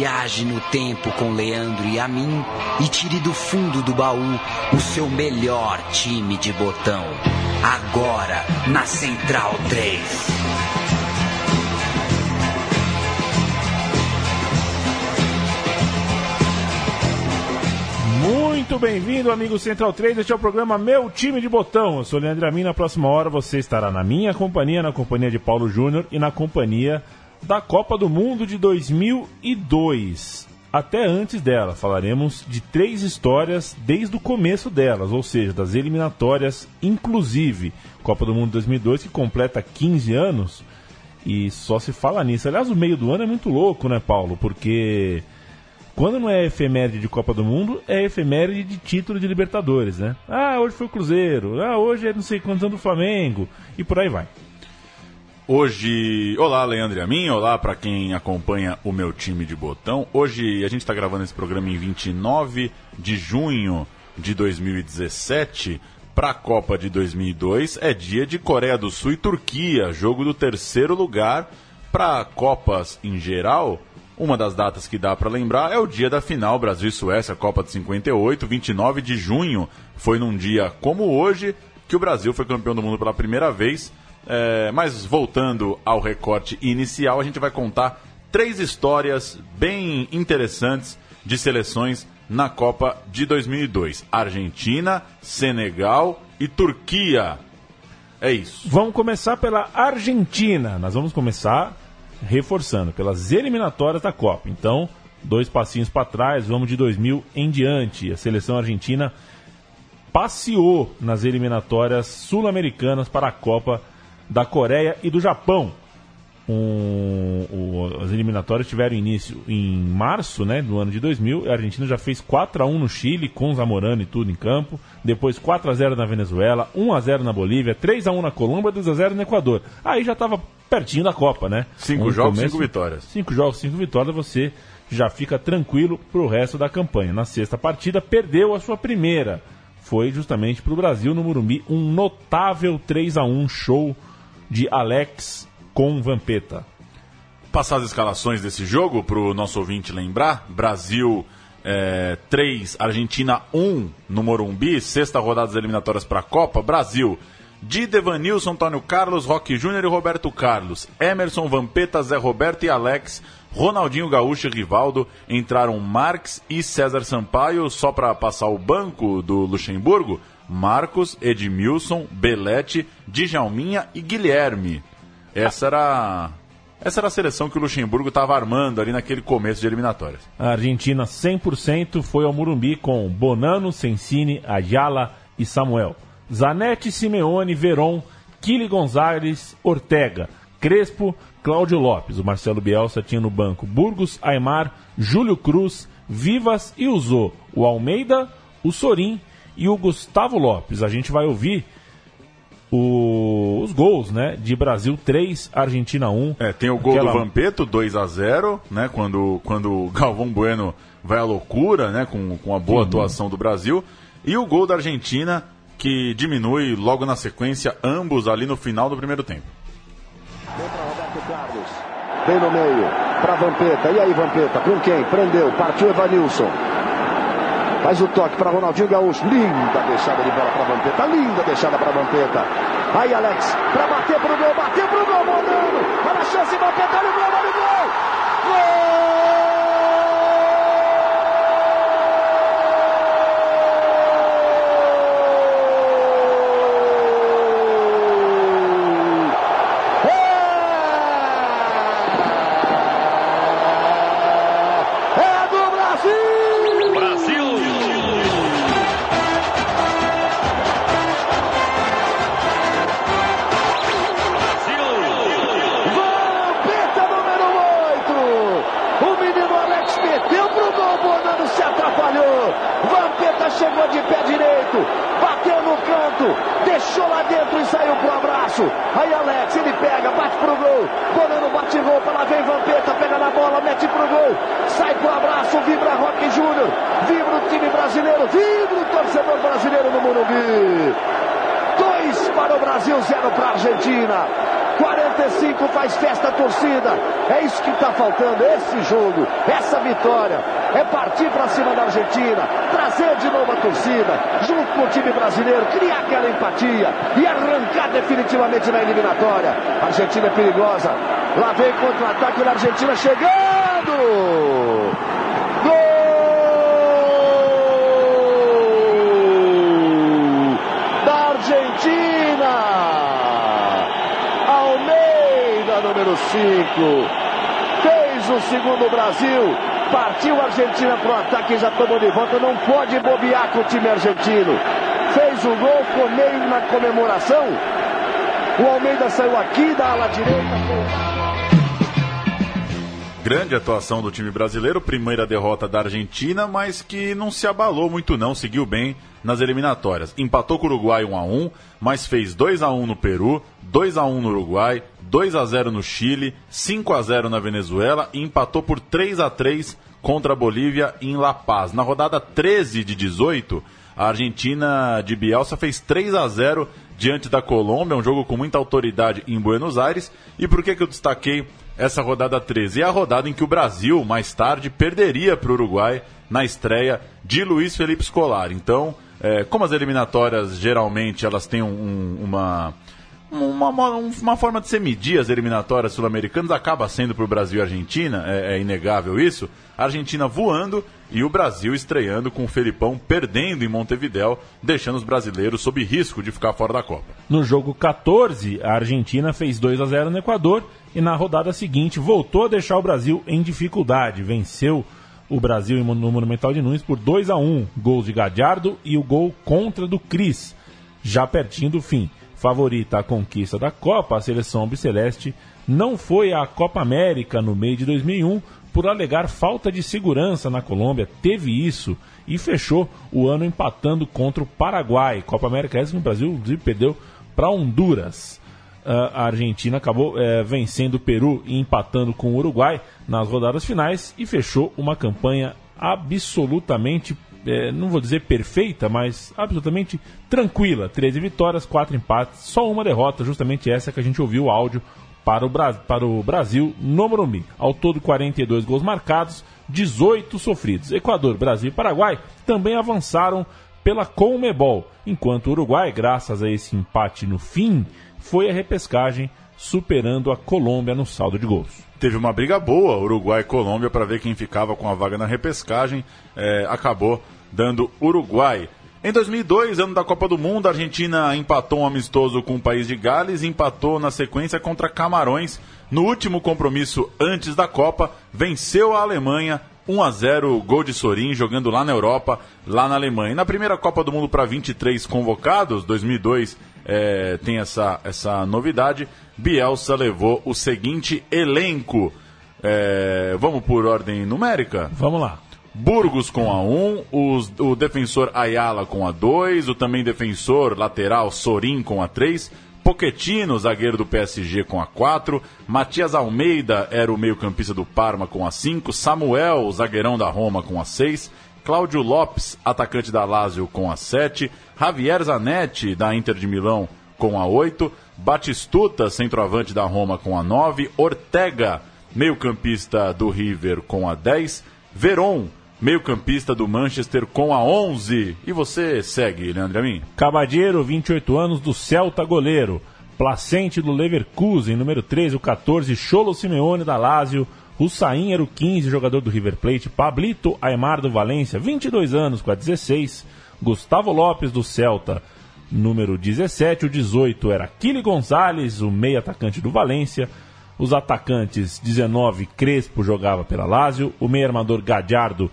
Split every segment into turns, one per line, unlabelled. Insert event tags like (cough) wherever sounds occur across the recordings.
Viaje no tempo com Leandro e a mim e tire do fundo do baú o seu melhor time de botão. Agora na Central 3.
Muito bem-vindo, amigo Central 3. Este é o programa Meu Time de Botão. Eu sou Leandro Amin. Na próxima hora você estará na minha companhia, na companhia de Paulo Júnior e na companhia da Copa do Mundo de 2002. Até antes dela, falaremos de três histórias desde o começo delas, ou seja, das eliminatórias, inclusive Copa do Mundo 2002, que completa 15 anos, e só se fala nisso. Aliás, o meio do ano é muito louco, né, Paulo? Porque quando não é efeméride de Copa do Mundo, é efeméride de título de Libertadores, né? Ah, hoje foi o Cruzeiro, ah, hoje é não sei quantos anos do Flamengo, e por aí vai.
Hoje, olá Leandro e a mim, olá para quem acompanha o meu time de botão. Hoje a gente está gravando esse programa em 29 de junho de 2017 para a Copa de 2002. É dia de Coreia do Sul e Turquia, jogo do terceiro lugar para Copas em geral. Uma das datas que dá para lembrar é o dia da final Brasil e Suécia, Copa de 58, 29 de junho. Foi num dia como hoje que o Brasil foi campeão do mundo pela primeira vez é, mas voltando ao recorte inicial, a gente vai contar três histórias bem interessantes de seleções na Copa de 2002: Argentina, Senegal e Turquia. É isso.
Vamos começar pela Argentina. Nós vamos começar reforçando pelas eliminatórias da Copa. Então, dois passinhos para trás, vamos de 2000 em diante. A seleção argentina passeou nas eliminatórias sul-americanas para a Copa da Coreia e do Japão. Um, o, as eliminatórias tiveram início em março né, do ano de 2000. A Argentina já fez 4 a 1 no Chile, com Zamorano e tudo em campo. Depois 4 a 0 na Venezuela, 1 a 0 na Bolívia, 3 a 1 na Colômbia, 2 a 0 no Equador. Aí já estava pertinho da Copa, né?
Cinco um jogos, começo, cinco vitórias.
Cinco jogos, cinco vitórias. Você já fica tranquilo para o resto da campanha. Na sexta partida, perdeu a sua primeira. Foi justamente para o Brasil no Murumbi, um notável 3 a 1 show de Alex com Vampeta.
Passar as escalações desse jogo para o nosso ouvinte lembrar: Brasil é, 3, Argentina 1 no Morumbi, sexta rodada das eliminatórias para a Copa. Brasil de Devanilson, Antônio Carlos, Roque Júnior e Roberto Carlos. Emerson, Vampeta, Zé Roberto e Alex. Ronaldinho Gaúcho e Rivaldo. Entraram Marques e César Sampaio só para passar o banco do Luxemburgo. Marcos, Edmilson, Belete, Djalminha e Guilherme. Essa era essa era a seleção que o Luxemburgo estava armando ali naquele começo de eliminatórias.
A Argentina 100% foi ao Murumbi com Bonano, Sensini, Ayala e Samuel. Zanetti, Simeone, Veron, Kili Gonzalez, Ortega, Crespo, Cláudio Lopes. O Marcelo Bielsa tinha no banco Burgos, Aymar, Júlio Cruz, Vivas e usou o Almeida, o Sorim e o Gustavo Lopes. A gente vai ouvir o, os gols, né? De Brasil 3, Argentina 1.
É, tem o gol Aquela... do Vampeto, 2 a 0 né? Quando, quando o Galvão Bueno vai à loucura, né? Com, com a boa Sim, atuação do Brasil. E o gol da Argentina, que diminui logo na sequência, ambos ali no final do primeiro tempo.
Vem para Roberto Carlos. Vem no meio, para Vampeta. E aí, Vampeta? Com quem? Prendeu, partiu Evanilson. Faz o toque para Ronaldinho Gaúcho. Linda deixada de bola para Vampeta. Linda deixada para Vampeta. Aí Alex, para bater pro gol, bateu pro gol, Modano. Olha a chance, Vampeta, olha o gol, olha o gol. Gol! Empatia e arrancar definitivamente na eliminatória. A Argentina é perigosa. Lá vem contra-ataque da Argentina chegando. Gol! Argentina. Almeida, número 5. Fez o segundo Brasil. Partiu a Argentina para o ataque e já tomou de volta. Não pode bobear com o time argentino. Fez o gol, ficou meio na comemoração. O Almeida saiu aqui da ala direita.
Grande atuação do time brasileiro, primeira derrota da Argentina, mas que não se abalou muito não, seguiu bem nas eliminatórias. Empatou com o Uruguai 1 a 1, mas fez 2 a 1 no Peru, 2 a 1 no Uruguai, 2 a 0 no Chile, 5 a 0 na Venezuela e empatou por 3 a 3 contra a Bolívia em La Paz. Na rodada 13 de 18, a Argentina de Bielsa fez 3 a 0 diante da Colômbia, um jogo com muita autoridade em Buenos Aires. E por que, que eu destaquei essa rodada 13. É a rodada em que o Brasil, mais tarde, perderia para o Uruguai na estreia de Luiz Felipe Scolari. Então, é, como as eliminatórias geralmente elas têm um, uma, uma, uma, uma, forma de se medir as eliminatórias sul-americanas, acaba sendo para o Brasil e Argentina, é, é inegável isso. A Argentina voando e o Brasil estreando com o Felipão perdendo em Montevidéu, deixando os brasileiros sob risco de ficar fora da Copa.
No jogo 14, a Argentina fez 2 a 0 no Equador e na rodada seguinte voltou a deixar o Brasil em dificuldade. Venceu o Brasil no Monumental de Nunes por 2 a 1 gols de Gadiardo e o gol contra do Cris, já pertinho do fim. Favorita à conquista da Copa, a seleção albiceleste não foi à Copa América no meio de 2001 por alegar falta de segurança na Colômbia. Teve isso e fechou o ano empatando contra o Paraguai. Copa América essa que o Brasil perdeu para Honduras a Argentina acabou é, vencendo o Peru e empatando com o Uruguai nas rodadas finais e fechou uma campanha absolutamente, é, não vou dizer perfeita, mas absolutamente tranquila. 13 vitórias, 4 empates, só uma derrota, justamente essa que a gente ouviu o áudio para o, para o Brasil no Morumbi. Ao todo, 42 gols marcados, 18 sofridos. Equador, Brasil e Paraguai também avançaram pela Conmebol, enquanto o Uruguai, graças a esse empate no fim, foi a repescagem, superando a Colômbia no saldo de gols.
Teve uma briga boa, Uruguai e Colômbia, para ver quem ficava com a vaga na repescagem. É, acabou dando Uruguai. Em 2002, ano da Copa do Mundo, a Argentina empatou um amistoso com o país de Gales e empatou na sequência contra Camarões. No último compromisso antes da Copa, venceu a Alemanha 1 a 0 gol de Sorin, jogando lá na Europa, lá na Alemanha. E na primeira Copa do Mundo para 23 convocados, 2002 é, tem essa, essa novidade. Bielsa levou o seguinte elenco. É, vamos por ordem numérica?
Vamos lá.
Burgos com a 1, os, o defensor Ayala com a 2, o também defensor lateral Sorin com a 3, Poquetino, zagueiro do PSG com a 4, Matias Almeida era o meio-campista do Parma com a 5, Samuel, zagueirão da Roma com a 6, Cláudio Lopes, atacante da Lazio com a 7, Javier Zanetti, da Inter de Milão, com a 8. Batistuta, centroavante da Roma, com a 9. Ortega, meio-campista do River, com a 10. Veron, meio-campista do Manchester, com a 11. E você segue, Leandro Amin?
Cabadeiro, 28 anos, do Celta, goleiro. Placente do Leverkusen, número 13, o 14. Cholo Simeone, da Lazio. Hussain era o 15, jogador do River Plate. Pablito Aymar do Valência, 22 anos, com a 16. Gustavo Lopes do Celta, número 17. O 18 era Kili Gonzalez, o meio atacante do Valência. Os atacantes 19, Crespo jogava pela Lazio. O meio armador Gadiardo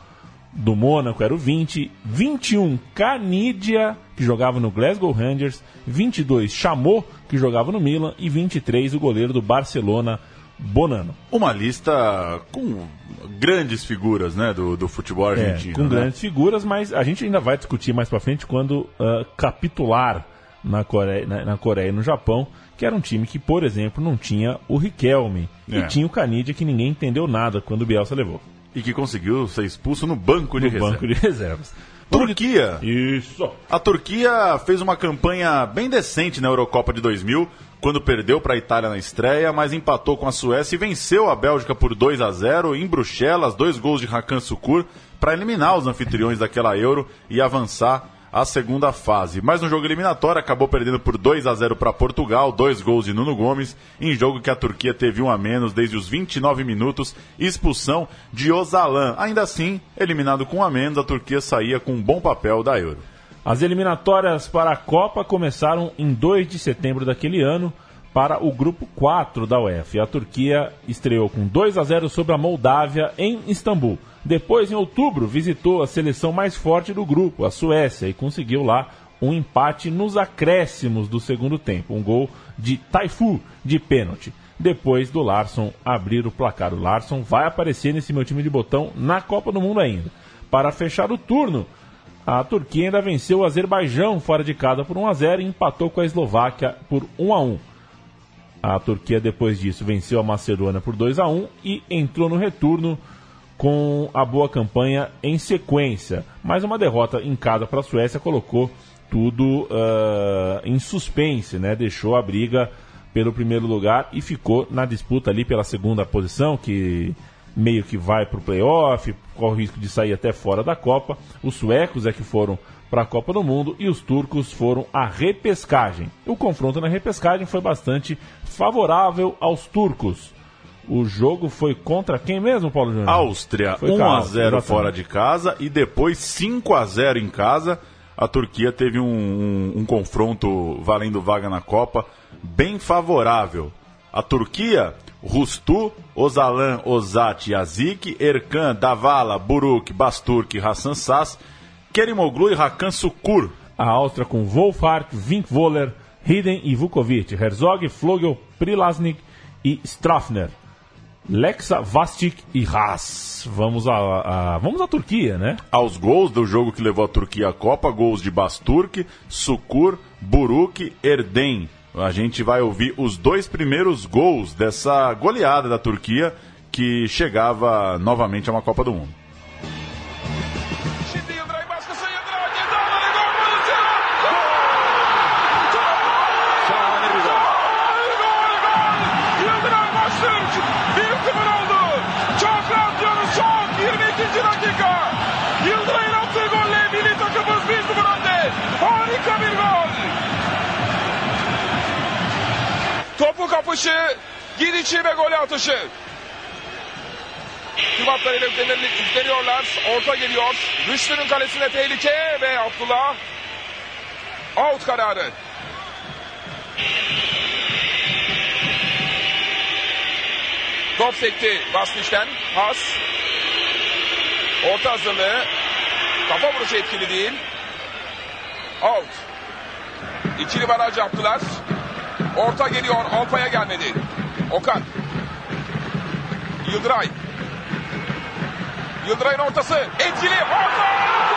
do Mônaco era o 20. 21, Canidia, que jogava no Glasgow Rangers. 22, Chamou, que jogava no Milan. E 23, o goleiro do Barcelona, Bonano.
Uma lista com grandes figuras né, do, do futebol é, argentino.
É, com
né?
grandes figuras, mas a gente ainda vai discutir mais para frente quando uh, capitular na Coreia, na, na, Coreia e no Japão, que era um time que, por exemplo, não tinha o Riquelme é. e tinha o Canidia, que ninguém entendeu nada quando o Bielsa levou.
E que conseguiu ser expulso no banco de
no
reservas.
banco de reservas.
Turquia.
Isso.
A Turquia fez uma campanha bem decente na Eurocopa de 2000, quando perdeu para a Itália na estreia, mas empatou com a Suécia e venceu a Bélgica por 2 a 0 em Bruxelas, dois gols de Hakan Sukur para eliminar os anfitriões daquela Euro e avançar à segunda fase. Mas no jogo eliminatório acabou perdendo por 2 a 0 para Portugal, dois gols de Nuno Gomes, em jogo que a Turquia teve um a menos desde os 29 minutos, expulsão de Ozalan. Ainda assim, eliminado com um a menos, a Turquia saía com um bom papel da Euro.
As eliminatórias para a Copa começaram em 2 de setembro daquele ano para o grupo 4 da UEFA. A Turquia estreou com 2 a 0 sobre a Moldávia em Istambul. Depois, em outubro, visitou a seleção mais forte do grupo, a Suécia, e conseguiu lá um empate nos acréscimos do segundo tempo. Um gol de Taifu de pênalti. Depois do Larson abrir o placar. O Larson vai aparecer nesse meu time de botão na Copa do Mundo ainda. Para fechar o turno, a Turquia ainda venceu o Azerbaijão fora de casa por 1 a 0 e empatou com a Eslováquia por 1 a 1. A Turquia depois disso venceu a Macedônia por 2 a 1 e entrou no retorno com a boa campanha em sequência. Mas uma derrota em casa para a Suécia colocou tudo uh, em suspense, né? Deixou a briga pelo primeiro lugar e ficou na disputa ali pela segunda posição, que meio que vai para o playoff, corre o risco de sair até fora da Copa. Os suecos é que foram para a Copa do Mundo e os turcos foram à repescagem. O confronto na repescagem foi bastante favorável aos turcos. O jogo foi contra quem mesmo, Paulo Júnior?
Áustria, foi 1 a 0 fora de casa e depois 5 a 0 em casa. A Turquia teve um, um, um confronto valendo vaga na Copa bem favorável. A Turquia Rustu, Ozalan, Ozat, Yazik, Erkan, Davala, Buruk, Basturk, Hassan Sass, Kerimoglu e Hakan Sukur.
A Áustria com Wolfart, Vinkvoller, Hiden e Vukovic, Herzog, Flogel, Prilasnik e Strafner. Lexa, Vastic e Haas. Vamos à, a, vamos à Turquia, né?
Aos gols do jogo que levou a Turquia à Copa, gols de Basturk, Sukur, Buruk, Erden. A gente vai ouvir os dois primeiros gols dessa goleada da Turquia que chegava novamente a uma Copa do Mundo.
Kapışı, gidişi ve gol atışı. Hübatlar ile üstleniyorlar. Orta geliyor. Rüştü'nün kalesine tehlike ve Abdullah out kararı. Top sekti Basniç'ten. Has. Orta hazırlığı. Kafa vuruşu etkili değil. Out. İkili baraj yaptılar. Orta geliyor. Alpa'ya gelmedi. Okan. Yıldıray. Yıldıray'ın ortası. Etkili. Orta!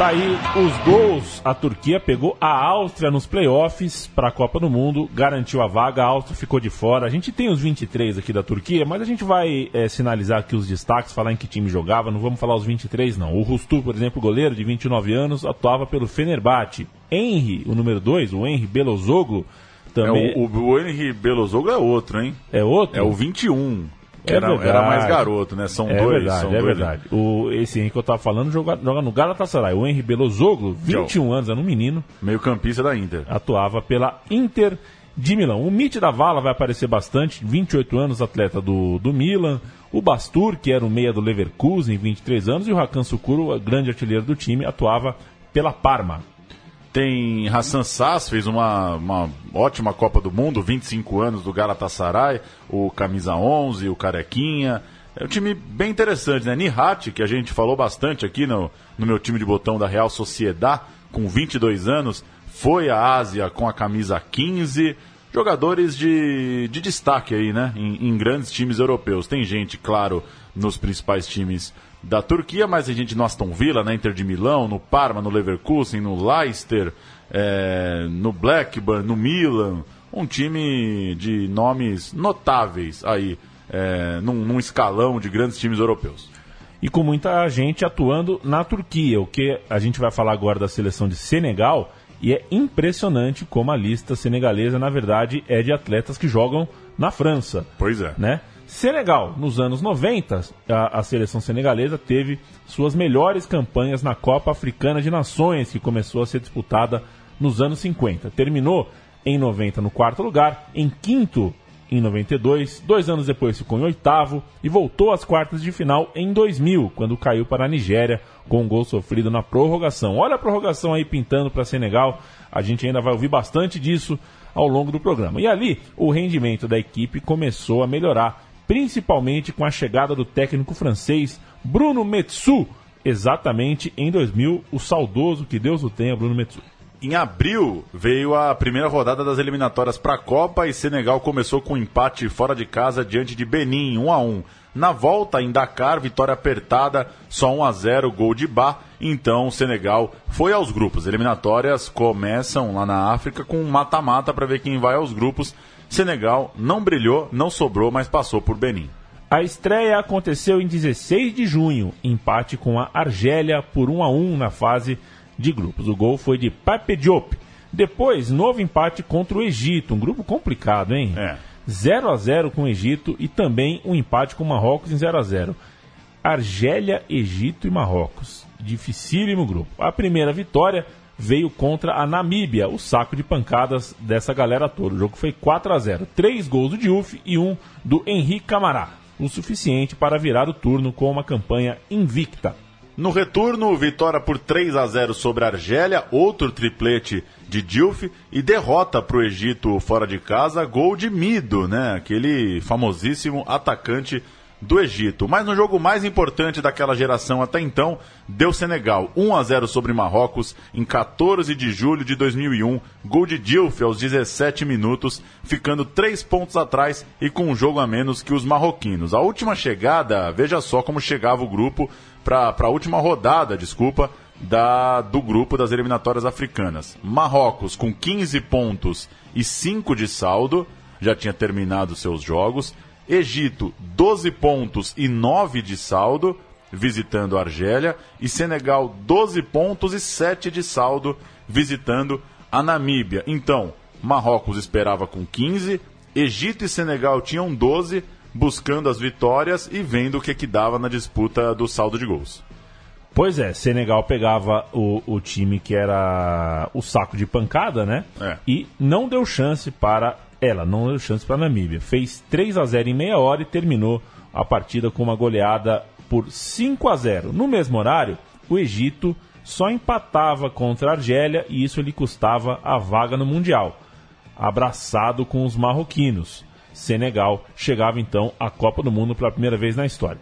Tá aí os gols. A Turquia pegou a Áustria nos playoffs para a Copa do Mundo, garantiu a vaga. A Áustria ficou de fora. A gente tem os 23 aqui da Turquia, mas a gente vai é, sinalizar aqui os destaques, falar em que time jogava. Não vamos falar os 23, não. O Rustu, por exemplo, goleiro de 29 anos, atuava pelo Fenerbahçe. Henry, o número 2, o Henry Belozoglu, também.
É, o, o, o Henry Belozoglu é outro, hein?
É outro?
É o 21.
É
era,
verdade.
era mais garoto, né? São
É
dois.
verdade,
são
é
dois.
verdade. O, esse Henrique que eu tava falando joga, joga no Galatasaray. O Henry Belozoglu, 21 anos, era um menino,
Meio campista da Inter.
atuava pela Inter de Milão. O Mitch da Vala vai aparecer bastante, 28 anos, atleta do, do Milan. O Bastur, que era o meia do Leverkusen, 23 anos. E o Hakan Sukuro, grande artilheiro do time, atuava pela Parma.
Tem Hassan Sass, fez uma, uma ótima Copa do Mundo, 25 anos do Galatasaray, o Camisa 11, o Carequinha. É um time bem interessante, né? Nihat, que a gente falou bastante aqui no, no meu time de botão da Real Sociedad, com 22 anos, foi à Ásia com a camisa 15. Jogadores de, de destaque aí, né? Em, em grandes times europeus. Tem gente, claro, nos principais times da Turquia, mas tem gente no Aston Villa, na Inter de Milão, no Parma, no Leverkusen, no Leicester, é, no Blackburn, no Milan. Um time de nomes notáveis aí é, num, num escalão de grandes times europeus.
e com muita gente atuando na Turquia. O que a gente vai falar agora da seleção de Senegal e é impressionante como a lista senegalesa, na verdade, é de atletas que jogam na França.
Pois é.
Né? Senegal, nos anos 90, a, a seleção senegalesa teve suas melhores campanhas na Copa Africana de Nações, que começou a ser disputada nos anos 50. Terminou em 90 no quarto lugar, em quinto em 92, dois anos depois ficou em oitavo e voltou às quartas de final em 2000, quando caiu para a Nigéria com um gol sofrido na prorrogação. Olha a prorrogação aí pintando para Senegal, a gente ainda vai ouvir bastante disso ao longo do programa. E ali, o rendimento da equipe começou a melhorar, principalmente com a chegada do técnico francês Bruno Metsu, exatamente em 2000, o saudoso, que Deus o tenha, Bruno Metsu.
Em abril veio a primeira rodada das eliminatórias para a Copa e Senegal começou com um empate fora de casa diante de Benin, 1 a 1. Na volta em Dakar, vitória apertada, só 1 a 0, gol de Bá. Então Senegal foi aos grupos. Eliminatórias começam lá na África com um mata-mata para ver quem vai aos grupos. Senegal não brilhou, não sobrou, mas passou por Benin.
A estreia aconteceu em 16 de junho, empate com a Argélia por 1 a 1 na fase de grupos. O gol foi de Pape Diop. Depois, novo empate contra o Egito, um grupo complicado, hein?
É.
0 a 0 com o Egito e também um empate com Marrocos em 0 a 0. Argélia, Egito e Marrocos. Dificílimo grupo. A primeira vitória veio contra a Namíbia, o saco de pancadas dessa galera toda. O jogo foi 4 a 0. Três gols do Diouf e um do Henrique Camará, o suficiente para virar o turno com uma campanha invicta.
No retorno, vitória por 3 a 0 sobre a Argélia, outro triplete de Diouf e derrota para o Egito fora de casa, gol de Mido, né? Aquele famosíssimo atacante do Egito. Mas no jogo mais importante daquela geração até então, deu Senegal 1 a 0 sobre Marrocos em 14 de julho de 2001, gol de Diouf aos 17 minutos, ficando 3 pontos atrás e com um jogo a menos que os marroquinos. A última chegada, veja só como chegava o grupo para a última rodada, desculpa, da, do grupo das eliminatórias africanas. Marrocos com 15 pontos e 5 de saldo, já tinha terminado seus jogos. Egito, 12 pontos e 9 de saldo, visitando a Argélia. E Senegal, 12 pontos e 7 de saldo, visitando a Namíbia. Então, Marrocos esperava com 15, Egito e Senegal tinham 12, buscando as vitórias e vendo o que, que dava na disputa do saldo de gols.
Pois é, Senegal pegava o, o time que era o saco de pancada, né?
É.
E não deu chance para ela, não deu chance para a Namíbia. Fez 3 a 0 em meia hora e terminou a partida com uma goleada por 5 a 0. No mesmo horário, o Egito só empatava contra a Argélia e isso lhe custava a vaga no Mundial, abraçado com os marroquinos. Senegal chegava então à Copa do Mundo pela primeira vez na história.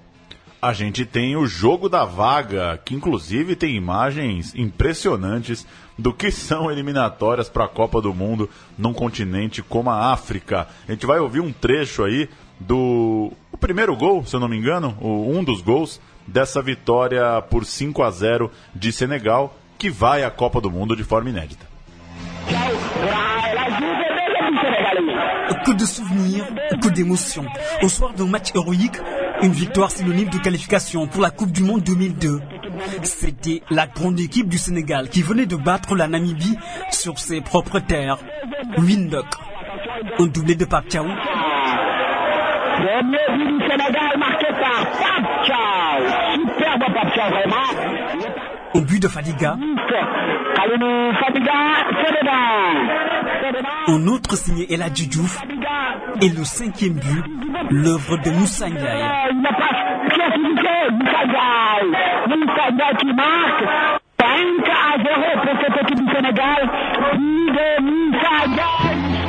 A gente tem o jogo da vaga, que inclusive tem imagens impressionantes do que são eliminatórias para a Copa do Mundo num continente como a África. A gente vai ouvir um trecho aí do o primeiro gol, se eu não me engano, o, um dos gols dessa vitória por 5 a 0 de Senegal, que vai à Copa do Mundo de forma inédita.
Que de souvenirs, que d'émotions. Au soir d'un match héroïque, une victoire synonyme de qualification pour la Coupe du Monde 2002. C'était la grande équipe du Sénégal qui venait de battre la Namibie sur ses propres terres. Windhoek. Un doublé de Pape Thiaw.
Premier but du Sénégal marqué par Pape Thiaw. Superbe Pape Thiaw, vraiment.
Un but de Fadiga. Un autre signé El Hadji Diouf. Et le cinquième but, l'œuvre de Moussa Ndiaye.
Qui marque. 5 à 0 pour cette équipe du Sénégal. De Ndiaye.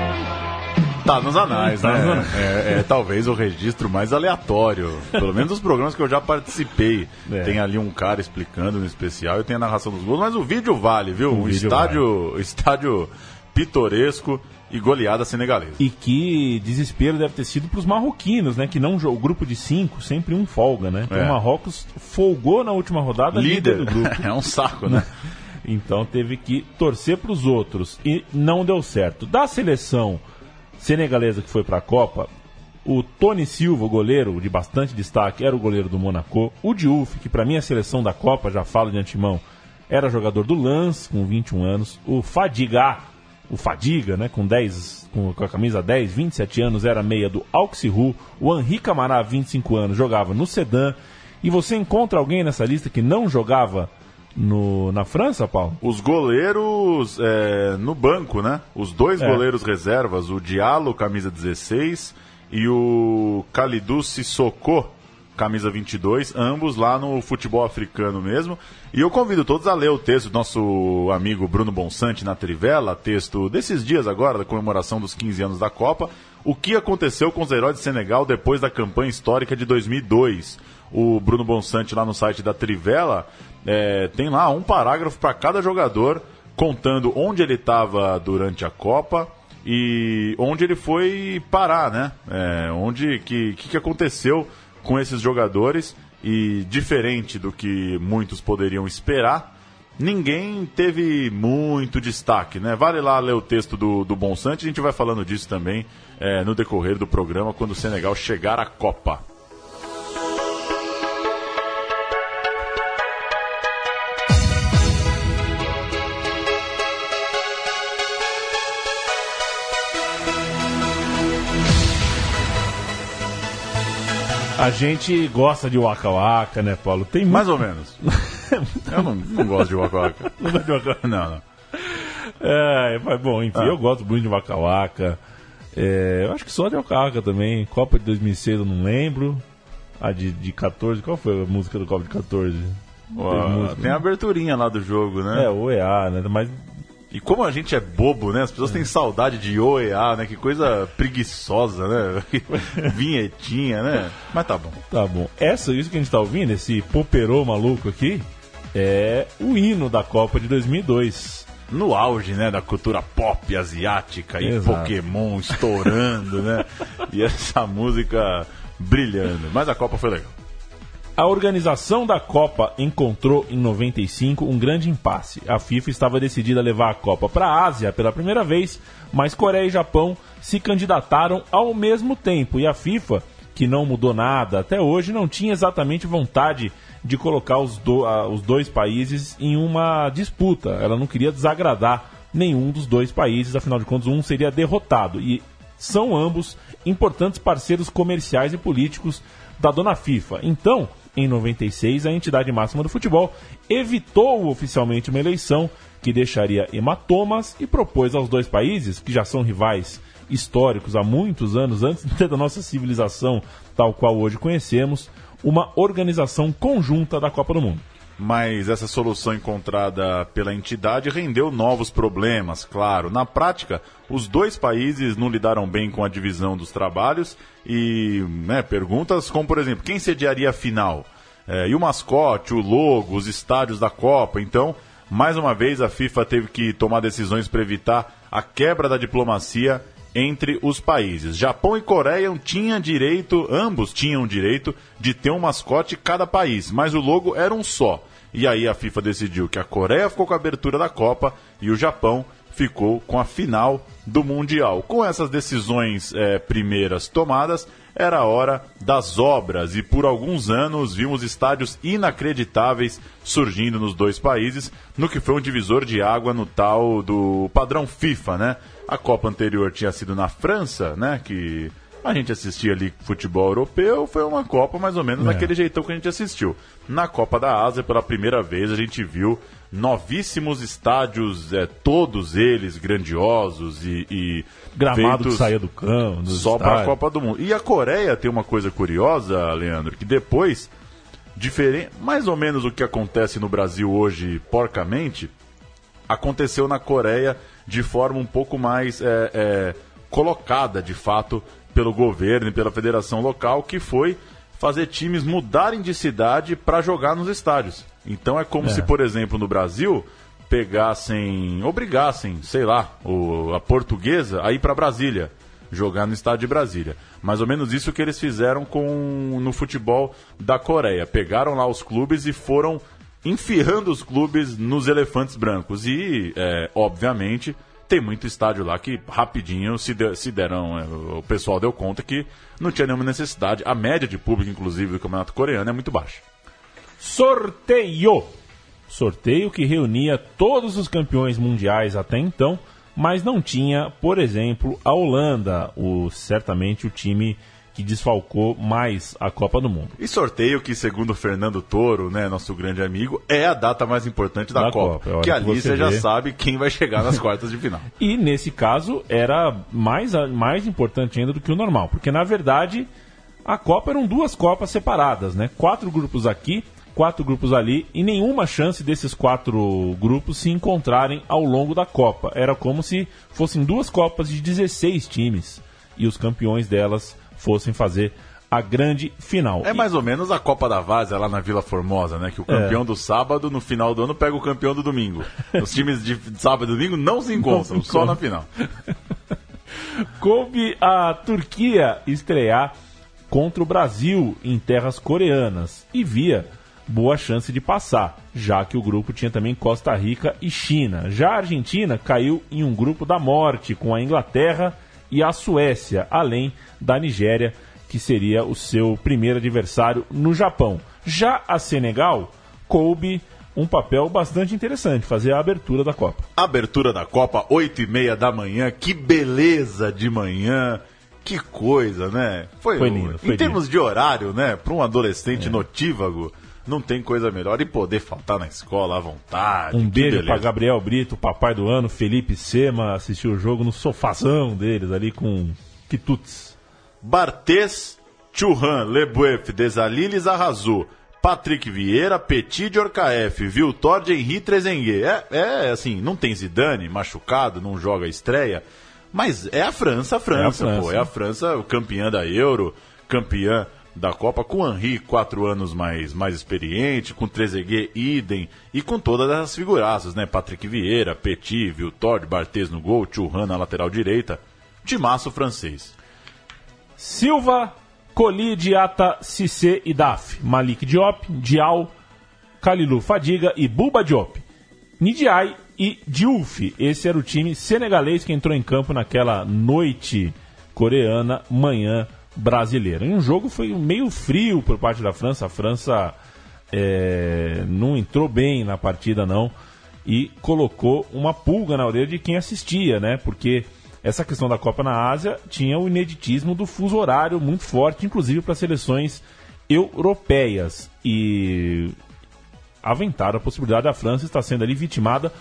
Tá nos anais,
Tá
né?
anais.
É, é talvez o registro mais aleatório. Pelo menos dos programas que eu já participei.
É.
Tem ali um cara explicando no especial e tem a narração dos gols, mas o vídeo vale, viu?
O vídeo
estádio, (laughs) estádio pitoresco e goleada senegalesa.
E que desespero deve ter sido para os marroquinos, né? Que não o grupo de cinco, sempre um folga, né? Então
É.
o Marrocos folgou na última rodada líder, do grupo. (laughs)
é um saco, né? (laughs)
Então teve que torcer para os outros e não deu certo. Da seleção senegalesa que foi para a Copa, O Tony Silva, o goleiro de bastante destaque, era o goleiro do Monaco. O Diouf, que para mim é a seleção da Copa, já falo de antemão, era jogador do Lens, com 21 anos. O Fadiga, o Fadiga, né, com 10, com, a camisa 10, 27 anos, era meia do Auxerru. O Henri Camará, 25 anos, jogava no Sedan. E você encontra alguém nessa lista que não jogava no, na França, Paulo?
Os goleiros é, no banco, né? Os dois
É.
goleiros reservas, o Diallo, camisa 16, e o Kalidou Sissoko, camisa 22, ambos lá no futebol africano mesmo. E eu convido todos a ler o texto do nosso amigo Bruno Bonsante na Trivela, texto desses dias agora, da comemoração dos 15 anos da Copa, o que aconteceu com os heróis de Senegal depois da campanha histórica de 2002. O Bruno Bonsante lá no site da Trivela é, tem lá um parágrafo para cada jogador contando onde ele estava durante a Copa e onde ele foi parar, né? É, onde que, que que aconteceu com esses jogadores e diferente do que muitos poderiam esperar, ninguém teve muito destaque, né? Vale lá ler o texto do, do Bonsante, a gente vai falando disso também é, no decorrer do programa quando o Senegal chegar à Copa.
A gente gosta de Waka Waka, né, Paulo? Tem
Mais
muito...
ou menos. (laughs) Eu não, não gosto de Waka Waka. (laughs)
Não gosta de Waka Waka?
Não, não.
É, mas bom, enfim,
Ah.
eu gosto muito de Waka Waka. É, eu acho que só de Waka Waka também. Copa de 2006 eu não lembro. A de, de 14, qual foi a música do Copa de 14?
Ó,
Teve música,
tem a
né?
aberturinha lá do jogo, né?
É, o EA, né? Mas
E como a gente é bobo, né? As pessoas têm saudade de OEA, né? Que coisa preguiçosa, né? (laughs) Vinhetinha, né? Mas tá bom.
tá bom. Essa, isso que a gente tá ouvindo, esse poperô maluco aqui, é o hino da Copa de 2002.
No auge, né? Da cultura pop asiática e
Exato.
Pokémon estourando, né? (laughs) E essa música brilhando. Mas a Copa foi legal.
A organização da Copa encontrou em 95 um grande impasse. A FIFA estava decidida a levar a Copa para a Ásia pela primeira vez, mas Coreia e Japão se candidataram ao mesmo tempo. E a FIFA, que não mudou nada até hoje, não tinha exatamente vontade de colocar os, do- os dois países em uma disputa. Ela não queria desagradar nenhum dos dois países, afinal de contas, um seria derrotado. E são ambos importantes parceiros comerciais e políticos da dona FIFA. Então, em 96, a entidade máxima do futebol evitou oficialmente uma eleição que deixaria hematomas e propôs aos dois países, que já são rivais históricos há muitos anos antes (laughs) da nossa civilização tal qual hoje conhecemos, uma organização conjunta da Copa do Mundo.
Mas essa solução encontrada pela entidade rendeu novos problemas, claro. Na prática, os dois países não lidaram bem com a divisão dos trabalhos e né, perguntas como, por exemplo, quem sediaria a final? É, e o mascote, o logo, os estádios da Copa. Então, mais uma vez, a FIFA teve que tomar decisões para evitar a quebra da diplomacia entre os países. Japão e Coreia tinham direito, ambos tinham direito de ter um mascote cada país, mas o logo era um só. E aí a FIFA decidiu que a Coreia ficou com a abertura da Copa e o Japão ficou com a final do Mundial. Com essas decisões eh, primeiras tomadas, era a hora das obras e por alguns anos vimos estádios inacreditáveis surgindo nos dois países, no que foi um divisor de água no tal do padrão FIFA, né? A Copa anterior tinha sido na França, né? Que a gente assistia ali futebol europeu, foi uma Copa mais ou menos daquele jeitão que a gente assistiu. Na Copa da Ásia, pela primeira vez, a gente viu novíssimos estádios, é, todos eles grandiosos e, e
Gramado que saía do campo,
só para a. Copa do Mundo. E a Coreia tem uma coisa curiosa, Leandro, que depois, diferente, mais ou menos o que acontece no Brasil hoje, porcamente, aconteceu na Coreia de forma um pouco mais é, é, colocada, de fato, pelo governo e pela federação local, que foi fazer times mudarem de cidade para jogar nos estádios. Então é como
É.
se, por exemplo, no Brasil pegassem, obrigassem, sei lá, o- a portuguesa a ir para Brasília, jogar no estádio de Brasília. Mais ou menos isso que eles fizeram com no futebol da Coreia. Pegaram lá os clubes e foram enfiando os clubes nos elefantes brancos. E, é, obviamente, tem muito estádio lá que rapidinho se, de, se deram. é, O pessoal deu conta que não tinha nenhuma necessidade. A média de público, inclusive, do campeonato coreano é muito baixa.
Sorteio! Sorteio que reunia todos os campeões mundiais até então, mas não tinha, por exemplo, a Holanda, o, certamente o time que desfalcou mais a Copa do Mundo.
E sorteio que, segundo o Fernando Toro, né, nosso grande amigo, é a data mais importante da,
Da
Copa.
Copa,
que ali
você
você já
vê.
sabe quem vai chegar nas quartas de final. (laughs)
E nesse caso era mais, mais importante ainda do que o normal, porque na verdade a Copa eram duas Copas separadas, né? Quatro grupos aqui, quatro grupos ali, e nenhuma chance desses quatro grupos se encontrarem ao longo da Copa. Era como se fossem duas Copas de 16 times e os campeões delas fossem fazer a grande final.
É mais ou menos a Copa da Várzea lá na Vila Formosa, né? Que o campeão do sábado, no final do ano, pega o campeão do domingo. Os times de sábado e domingo não se encontram,
Não se
só na final. (laughs)
coube a Turquia estrear contra o Brasil em terras coreanas e via boa chance de passar, já que o grupo tinha também Costa Rica e China. Já a Argentina caiu em um grupo da morte com a Inglaterra e a Suécia, além da Nigéria, que seria o seu primeiro adversário no Japão. Já a Senegal coube um papel bastante interessante, fazer a abertura da Copa.
Abertura da Copa, 8 e meia da manhã. Que beleza de manhã. Que coisa, né?
Foi lindo, foi
em termos de horário, né? Para um adolescente notívago, não tem coisa melhor. E poder faltar na escola à vontade.
Um beijo pra Gabriel Brito, papai do ano, Felipe Sema, assistiu o jogo no sofazão deles ali com quitutes.
Barthez, Churran, Leboeuf, Desaliles, Arrasou, Patrick Vieira, Petit de Orcaef, Viltor de Henri Trezenguet. É, é assim, não tem Zidane, machucado, não joga estreia, mas é a França, a França,
É a França.
pô. É a França, o campeã da Euro, campeã da Copa, com o quatro anos mais, mais experiente, com Trezeguet, idem, e com todas as figuraças, né? Patrick Vieira, Petit, Viltor, Barthez no gol, Churran na lateral direita. Timaço francês.
Silva, Coli, Diata, Cissé e Daf. Malik Diop, Dial, Kalilu Fadiga e Buba Diop. Nidiai e Diouf. Esse era o time senegalês que entrou em campo naquela noite coreana, manhã brasileira. E um jogo foi meio frio por parte da França. A França é, não entrou bem na partida, não. E colocou uma pulga na orelha de quem assistia, né? Porque essa questão da Copa na Ásia tinha o ineditismo do fuso horário muito forte, inclusive para seleções europeias. E aventaram a possibilidade da França estar sendo ali vitimada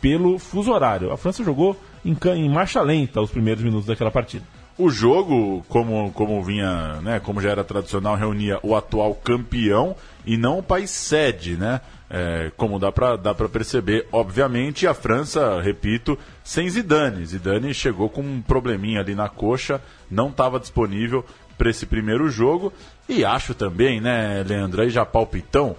pelo fuso horário. A França jogou em, em marcha lenta os primeiros minutos daquela partida.
O jogo, como, como vinha, né, como já era tradicional, reunia o atual campeão e não o país sede, né? É, como dá pra, dá perceber, obviamente, a França, repito, sem Zidane. Zidane chegou com um probleminha ali na coxa, não estava disponível para esse primeiro jogo. E acho também, né, Leandro, aí já palpitão,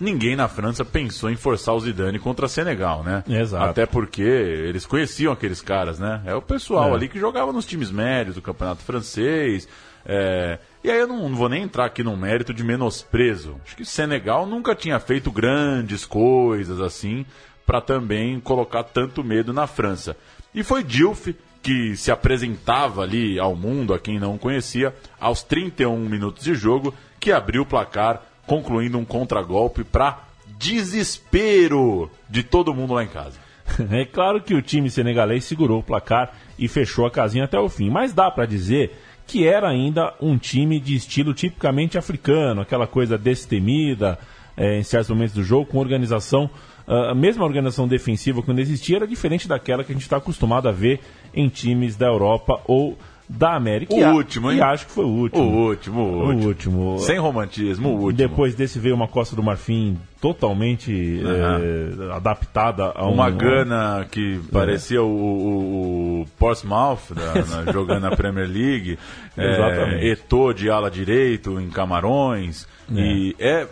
ninguém na França pensou em forçar o Zidane contra Senegal, né?
Exato.
Até porque eles conheciam aqueles caras, né? É o pessoal
É.
ali que jogava nos times médios do campeonato francês. é, E aí eu não, não vou nem entrar aqui num mérito de menosprezo. Acho que Senegal nunca tinha feito grandes coisas assim para também colocar tanto medo na França. E foi Dilf que se apresentava ali ao mundo, a quem não conhecia, aos 31 minutos de jogo, que abriu o placar, concluindo um contragolpe para desespero de todo mundo lá em casa. (laughs)
É claro que o time senegalês segurou o placar e fechou a casinha até o fim, mas dá pra dizer que era ainda um time de estilo tipicamente africano, aquela coisa destemida é, em certos momentos do jogo, com organização, ah, a mesma organização defensiva quando existia era diferente daquela que a gente está acostumado a ver em times da Europa ou da América.
O
E a-
último, hein?
E acho que foi o último.
O último, o
O
último.
último.
Sem romantismo, o último.
Depois desse veio uma Costa do Marfim totalmente eh, adaptada a um,
Uma Gana que parecia o, o, o Portsmouth da- (laughs) na- jogando na Premier League.
Exatamente.
É, Eto'o de ala direito em Camarões. E é.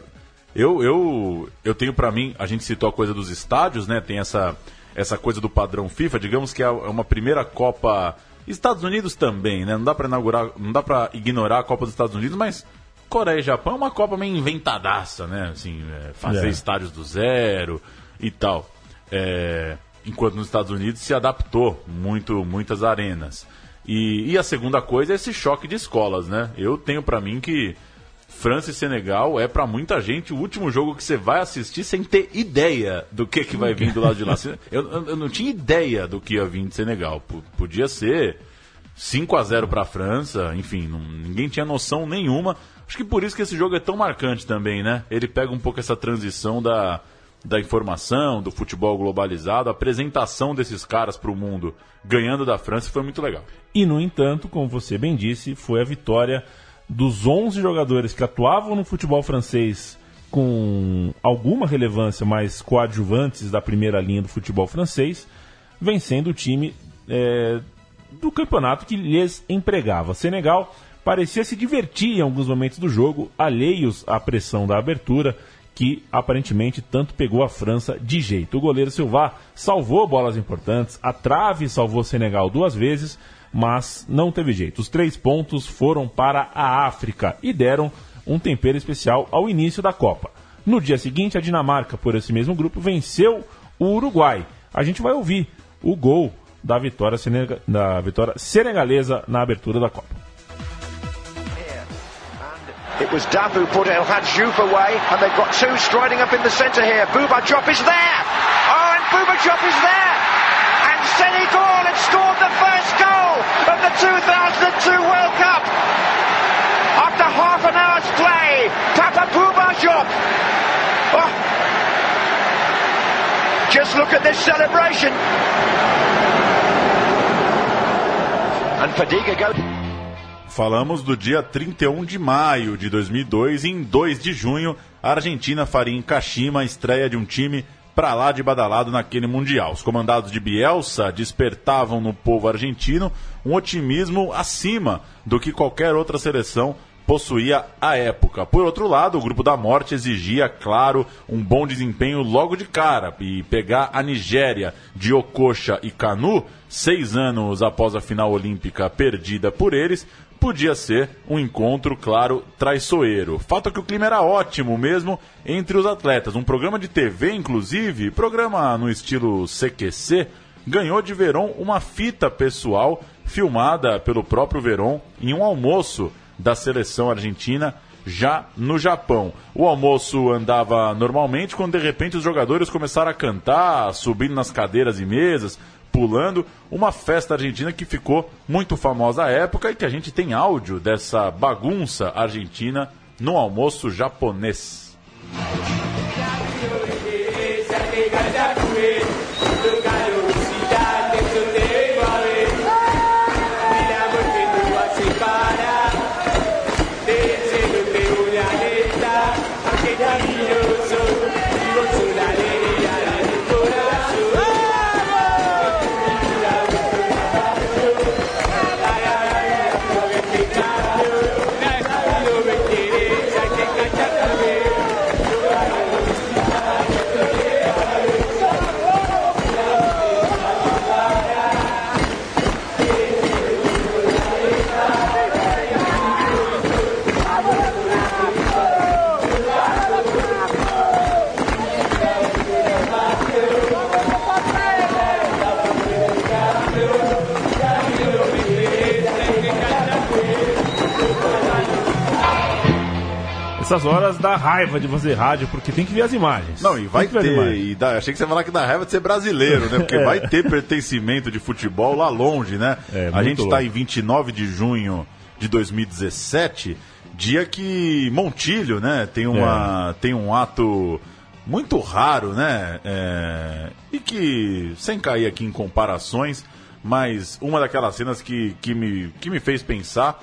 Eu, eu, eu tenho pra mim, a gente citou a coisa dos estádios, né? Tem essa, essa coisa do padrão FIFA, digamos que é uma primeira Copa. Estados Unidos também, né? Não dá pra inaugurar, não dá para ignorar a Copa dos Estados Unidos, mas Coreia e Japão é uma Copa meio inventadaça, né? Assim, é, fazer
É.
estádios do zero e tal. É, enquanto nos Estados Unidos se adaptou muito, muitas arenas. E, e a segunda coisa é esse choque de escolas, né? Eu tenho para mim que França e Senegal é para muita gente o último jogo que você vai assistir sem ter ideia do que, que vai vir do lado de lá. (laughs) Eu, eu não tinha ideia do que ia vir de Senegal. P podia ser 5 a 0 para a França, enfim, não, ninguém tinha noção nenhuma. Acho que por isso que esse jogo é tão marcante também, né? Ele pega um pouco essa transição da, da informação, do futebol globalizado, a apresentação desses caras para o mundo ganhando da França foi muito legal.
E, no entanto, como você bem disse, foi a vitória dos 11 jogadores que atuavam no futebol francês com alguma relevância, mas coadjuvantes da primeira linha do futebol francês, vencendo o time é, do campeonato que lhes empregava. Senegal parecia se divertir em alguns momentos do jogo, alheios à pressão da abertura, que aparentemente tanto pegou a França de jeito. O goleiro Silva salvou bolas importantes, a trave salvou Senegal duas vezes, mas não teve jeito. Os três pontos foram para a África e deram um tempero especial ao início da Copa. No dia seguinte, a Dinamarca, por esse mesmo grupo, venceu o Uruguai. A gente vai ouvir o gol da vitória, da vitória senegalesa na abertura da Copa.
It was Duff who put El Hadj away, and they've got two striding up in the centre here. Bouba Diop is there! Oh, and Bouba Diop is there! And scored the first goal of the 2002 World Cup! After half an hour's play, Papa Bouba Diop! Oh. Just look at this celebration! And Fadiga goes...
Falamos do dia 31 de maio de 2002 e em 2 de junho a Argentina faria em Kashima a estreia de um time para lá de badalado naquele Mundial. Os comandados de Bielsa despertavam no povo argentino um otimismo acima do que qualquer outra seleção possuía à época. Por outro lado, o grupo da morte exigia, claro, um bom desempenho logo de cara e pegar a Nigéria de Okocha e Canu, seis anos após a final olímpica perdida por eles, podia ser um encontro, claro, traiçoeiro. Fato é que o clima era ótimo mesmo entre os atletas. Um programa de TV, inclusive, programa no estilo CQC, ganhou de Veron uma fita pessoal filmada pelo próprio Veron em um almoço da seleção argentina já no Japão. O almoço andava normalmente quando de repente os jogadores começaram a cantar, subindo nas cadeiras e mesas, pulando, uma festa argentina que ficou muito famosa à época e que a gente tem áudio dessa bagunça argentina no almoço japonês.
Dá raiva de fazer rádio, porque tem que ver as imagens.
Não, e vai ter. E dá, achei que você ia falar que dá raiva de ser brasileiro, né? Porque (laughs) é. vai ter pertencimento de futebol lá longe, né? É, a gente está em 29 de junho de 2017, dia que Montilho, né, tem, uma, é. tem um ato muito raro, né? É, e que, sem cair aqui em comparações, mas uma daquelas cenas que, que, me, que me fez pensar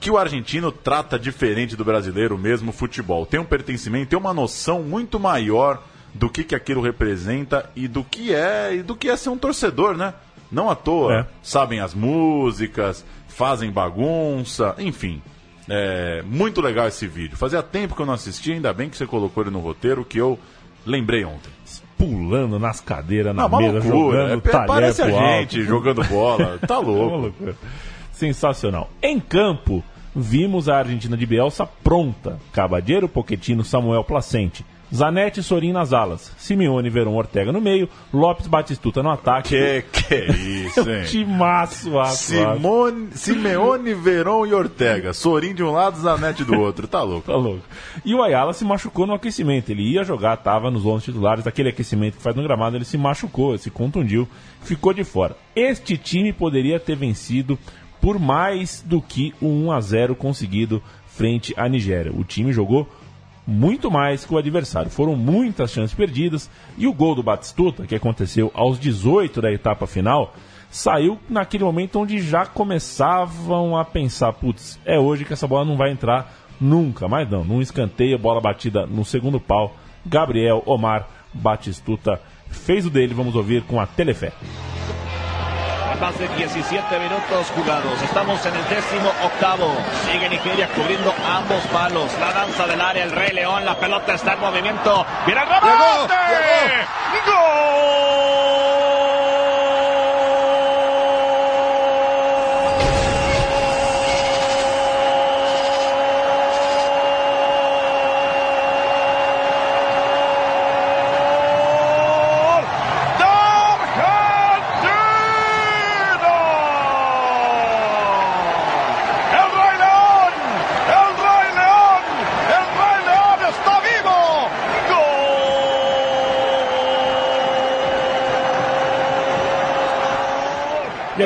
que o argentino trata diferente do brasileiro mesmo futebol. Tem um pertencimento, tem uma noção muito maior do que, que aquilo representa e do que é e do que é ser um torcedor, né? Não à toa. É. Sabem as músicas, fazem bagunça, enfim. É muito legal esse vídeo. Fazia tempo que eu não assistia, ainda bem que você colocou ele no roteiro, que eu lembrei ontem.
Pulando nas cadeiras, na não, mesa, loucura. jogando é,
Parece a gente jogando bola. Tá (laughs) é louco
sensacional. Em campo, vimos a Argentina de Bielsa pronta. Cabadeiro, Poquetino, Samuel Placente. Zanetti e Sorin nas alas. Simeone, Verón, Ortega no meio. Lopes, Batistuta no ataque.
Que que é isso, (laughs) hein?
Timaço, rapaz.
Simone, Simeone, Veron e Ortega. Sorin de um lado, Zanetti do outro. Tá louco.
Tá louco. E o Ayala se machucou no aquecimento. Ele ia jogar, tava nos 11 titulares. Aquele aquecimento que faz no gramado, ele se machucou, se contundiu, ficou de fora. Este time poderia ter vencido por mais do que o 1 a 0 conseguido frente à Nigéria. O time jogou muito mais que o adversário. Foram muitas chances perdidas e o gol do Batistuta, que aconteceu aos 18 da etapa final, saiu naquele momento onde já começavam a pensar: putz, é hoje que essa bola não vai entrar nunca. Mas não, num escanteio, bola batida no segundo pau. Gabriel Omar Batistuta fez o dele. Vamos ouvir com a Telefé.
Más de 17 minutos jugados. Estamos en el décimo octavo. Sigue Nigeria cubriendo ambos palos. La danza del área, el Rey León. La pelota está en movimiento. ¡Viene el remate!
¡El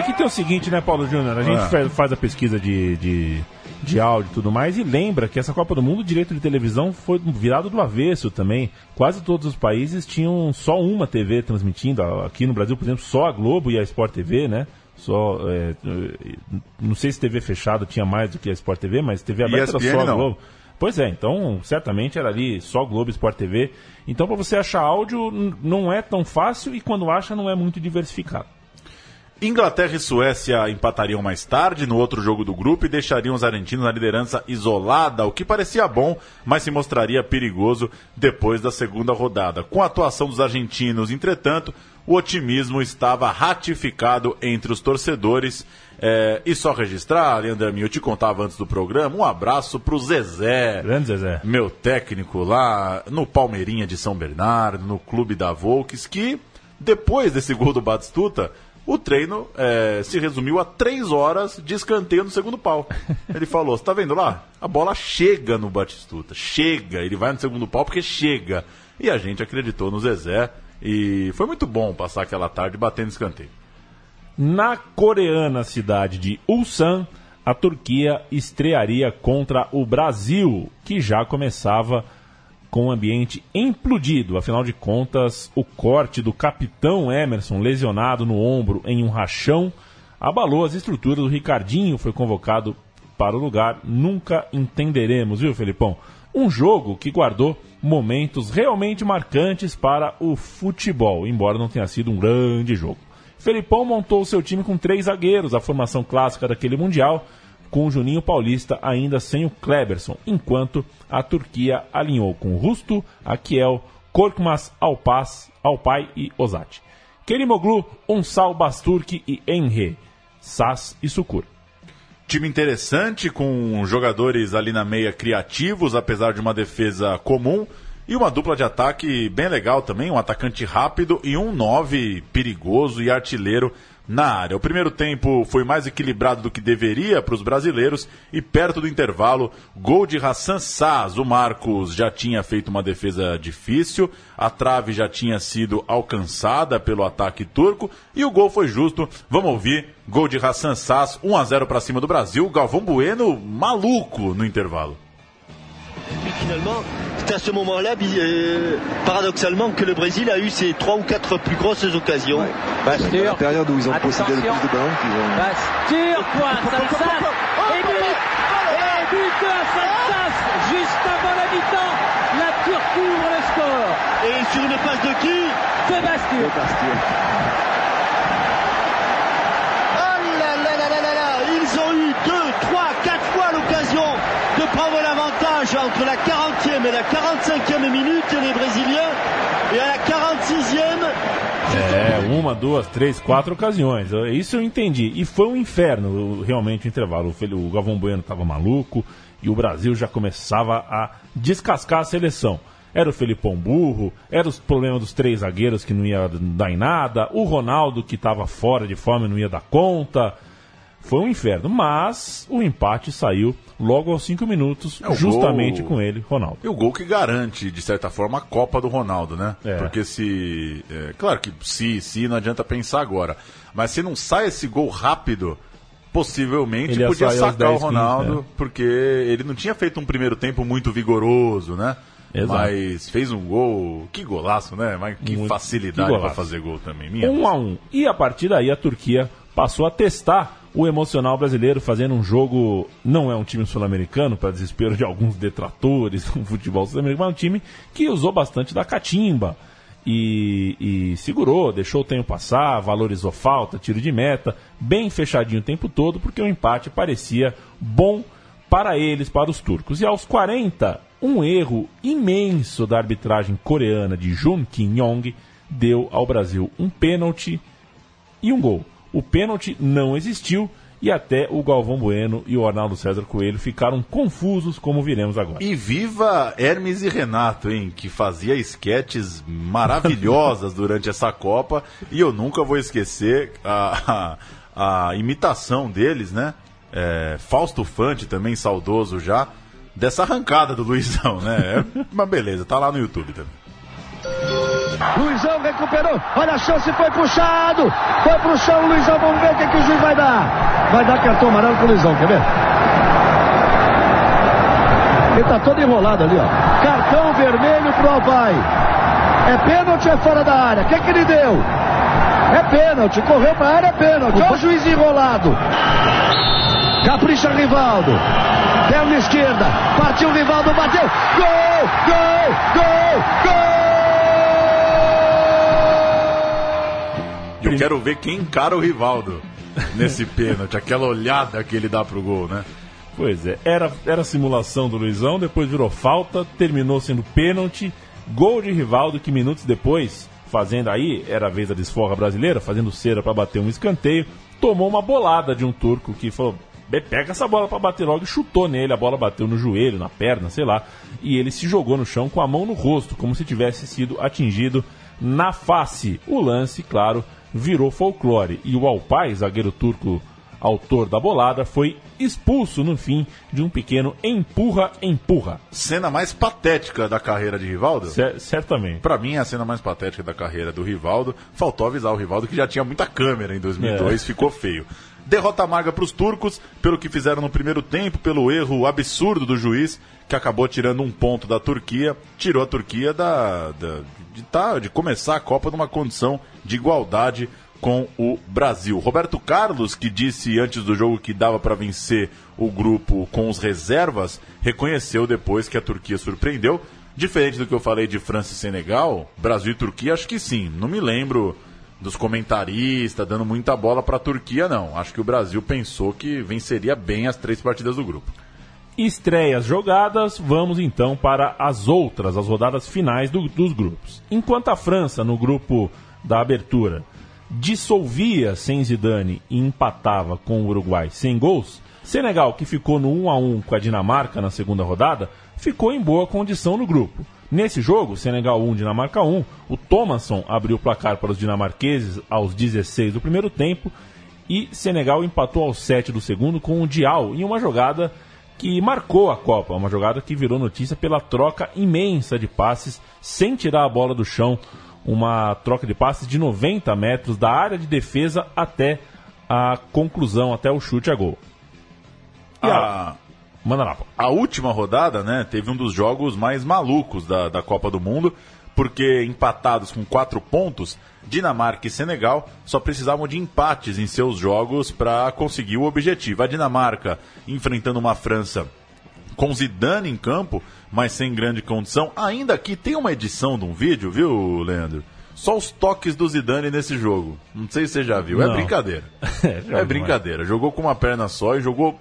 E aqui tem o seguinte, né, Paulo Júnior? A gente fa- faz a pesquisa de, de, de áudio e tudo mais e lembra que essa Copa do Mundo, o direito de televisão foi virado do avesso também. Quase todos os países tinham só uma TV transmitindo. Aqui no Brasil, por exemplo, só a Globo e a Sport TV, né? Só, é, é, não sei se TV fechada tinha mais do que a Sport TV, mas TV aberta
ESPN
era só a
não.
Globo. Pois é, então certamente era ali só Globo e Sport TV. Então para você achar áudio não é tão fácil e quando acha não é muito diversificado.
Inglaterra e Suécia empatariam mais tarde no outro jogo do grupo e deixariam os argentinos na liderança isolada, o que parecia bom, mas se mostraria perigoso depois da segunda rodada. Com a atuação dos argentinos, entretanto, o otimismo estava ratificado entre os torcedores. É, e só registrar, Leandro eu te contava antes do programa, um abraço pro Zezé.
Grande Zezé.
Meu técnico lá no Palmeirinha de São Bernardo, no clube da Volks, que depois desse gol do Batistuta, o treino é, se resumiu a três horas de escanteio no segundo pau. (laughs) Ele falou: Você tá vendo lá? A bola chega no Batistuta, chega. Ele vai no segundo pau porque chega. E a gente acreditou no Zezé. E foi muito bom passar aquela tarde batendo escanteio.
Na coreana cidade de Ulsan, a Turquia estrearia contra o Brasil, que já começava com o ambiente implodido. Afinal de contas, o corte do capitão Emerson, lesionado no ombro em um rachão, abalou as estruturas. O Ricardinho foi convocado para o lugar. Nunca entenderemos, viu, Felipão? Um jogo que guardou momentos realmente marcantes para o futebol, embora não tenha sido um grande jogo. Felipão montou o seu time com três zagueiros, a formação clássica daquele Mundial, com Juninho Paulista ainda sem o Kleberson, enquanto a Turquia alinhou com Rusto, Akiel, Korkmaz, Alpaz, Alpay e Ozati. Kerimoglu, Unsal, Basturk e Enre, Sas e Sukur.
Time interessante, com jogadores ali na meia criativos, apesar de uma defesa comum. E uma dupla de ataque bem legal também, um atacante rápido e um 9 perigoso e artilheiro na área. O primeiro tempo foi mais equilibrado do que deveria para os brasileiros e perto do intervalo, gol de Hassan Saz. O Marcos já tinha feito uma defesa difícil, a trave já tinha sido alcançada pelo ataque turco e o gol foi justo. Vamos ouvir, gol de Hassan Saz, 1 a 0 para cima do Brasil. Galvão Bueno maluco no intervalo.
Et finalement, c'est à ce moment-là, euh, paradoxalement, que le Brésil a eu ses trois ou quatre plus grosses occasions.
C'est la période où ils ont possédé le plus de ballons qu'ils ont.
Bastur, point, et but, et but de Sansas, juste avant la mi-temps, la Turquie ouvre le score.
Et sur une passe de qui?
De Bastur.
Oh entre la 40e et la 45e minute, les Brésiliens. Et à la 46e,
É, uma, duas, três, quatro ocasiões. Isso eu entendi. E foi um inferno, realmente, o intervalo. O Galvão Bueno estava maluco e o Brasil já começava a descascar a seleção. era o Felipão burro, era os problemas dos três zagueiros que não ia dar em nada, o Ronaldo que estava fora de forma e não ia dar conta. Foi um inferno, mas o empate saiu logo aos cinco minutos,
É,
justamente
gol-
com ele, Ronaldo.
E o gol que garante, de certa forma, a Copa do Ronaldo, né?
É.
Porque se. é, claro que se, se não adianta pensar agora. Mas se não sai esse gol rápido, possivelmente
Ele ia
podia sacar
10,
o Ronaldo,
15,
porque ele não tinha feito um primeiro tempo muito vigoroso, né?
Exato.
Mas fez um gol. Que golaço, né? Mas que
Muito-
facilidade para fazer gol também. Minha
Um a um. E a partir daí a Turquia passou a testar o emocional brasileiro, fazendo um jogo. Não é um time sul-americano, para desespero de alguns detratores (laughs) do futebol sul-americano, mas um time que usou bastante da catimba. E, e segurou, deixou o tempo passar, valorizou falta, tiro de meta, bem fechadinho o tempo todo, porque o empate parecia bom para eles, para os turcos. E aos 40, um erro imenso da arbitragem coreana de Jun Kim-yong deu ao Brasil um pênalti e um gol. O pênalti não existiu e até o Galvão Bueno e o Arnaldo César Coelho ficaram confusos, como viremos agora.
E viva Hermes e Renato, hein? Que fazia esquetes maravilhosas (laughs) durante essa Copa. E eu nunca vou esquecer a, a, a imitação deles, né? É, Fausto Fante, também saudoso já, dessa arrancada do Luizão, né? É, mas beleza, tá lá no YouTube também.
Luizão recuperou, olha a chance, foi puxado, foi pro chão, Luizão, vamos ver o que, que o juiz vai dar. Vai dar cartão amarelo pro Luizão, quer ver? Ele tá todo enrolado ali, ó. Cartão vermelho pro Alvai. É pênalti ou é fora da área? O que, que ele deu? É pênalti, correu pra área, é pênalti. Olha o juiz enrolado. Capricha Rivaldo. Perna esquerda. Partiu Rivaldo, bateu. Gol! Gol! Gol! Gol!
E eu quero ver quem encara o Rivaldo nesse pênalti, aquela olhada que ele dá pro gol, né?
Pois é, era, era simulação do Luizão, depois virou falta, terminou sendo pênalti, gol de Rivaldo que minutos depois, fazendo aí, era a vez da desforra brasileira, fazendo cera para bater um escanteio, tomou uma bolada de um turco que falou: "Bê, pega essa bola para bater logo e chutou nele, a bola bateu no joelho, na perna, sei lá, e ele se jogou no chão com a mão no rosto, como se tivesse sido atingido na face. O lance, claro, virou folclore e o Alpay, zagueiro turco autor da bolada, foi expulso no fim de um pequeno empurra-empurra.
Cena mais patética da carreira de Rivaldo?
Cer- certamente.
Pra mim, é a cena mais patética da carreira do Rivaldo. Faltou avisar o Rivaldo que já tinha muita câmera em 2002,
É.
ficou feio. Derrota amarga para os turcos, pelo que fizeram no primeiro tempo, pelo erro absurdo do juiz, que acabou tirando um ponto da Turquia, tirou a Turquia da, da- de, tá, de começar a Copa numa condição de igualdade com o Brasil. Roberto Carlos, que disse antes do jogo que dava para vencer o grupo com os reservas, reconheceu depois que a Turquia surpreendeu. Diferente do que eu falei de França e Senegal, Brasil e Turquia, acho que sim. Não me lembro dos comentaristas dando muita bola para a Turquia, não. Acho que o Brasil pensou que venceria bem as três partidas do grupo.
Estreias jogadas, vamos então para as outras, as rodadas finais do- dos grupos. Enquanto a França, no grupo da abertura, dissolvia sem Zidane e empatava com o Uruguai sem gols, Senegal, que ficou no 1 a 1 com a Dinamarca na segunda rodada, ficou em boa condição no grupo. Nesse jogo, Senegal 1, Dinamarca 1, o Thomasson abriu o placar para os dinamarqueses aos 16 do primeiro tempo e Senegal empatou aos 7 do segundo com o Dial em uma jogada que marcou a Copa, uma jogada que virou notícia pela troca imensa de passes sem tirar a bola do chão, uma troca de passes de 90 metros da área de defesa até a conclusão, até o chute a gol. A... Manda lá,
a última rodada, né, teve um dos jogos mais malucos da, da Copa do Mundo, porque empatados com quatro pontos, Dinamarca e Senegal só precisavam de empates em seus jogos para conseguir o objetivo. A Dinamarca enfrentando uma França com Zidane em campo, mas sem grande condição. Ainda aqui tem uma edição de um vídeo, viu, Leandro? Só os toques do Zidane nesse jogo. Não sei se você já viu. É
Não.
brincadeira. (laughs)
É, jogo,
é brincadeira. Jogou com uma perna só e jogou.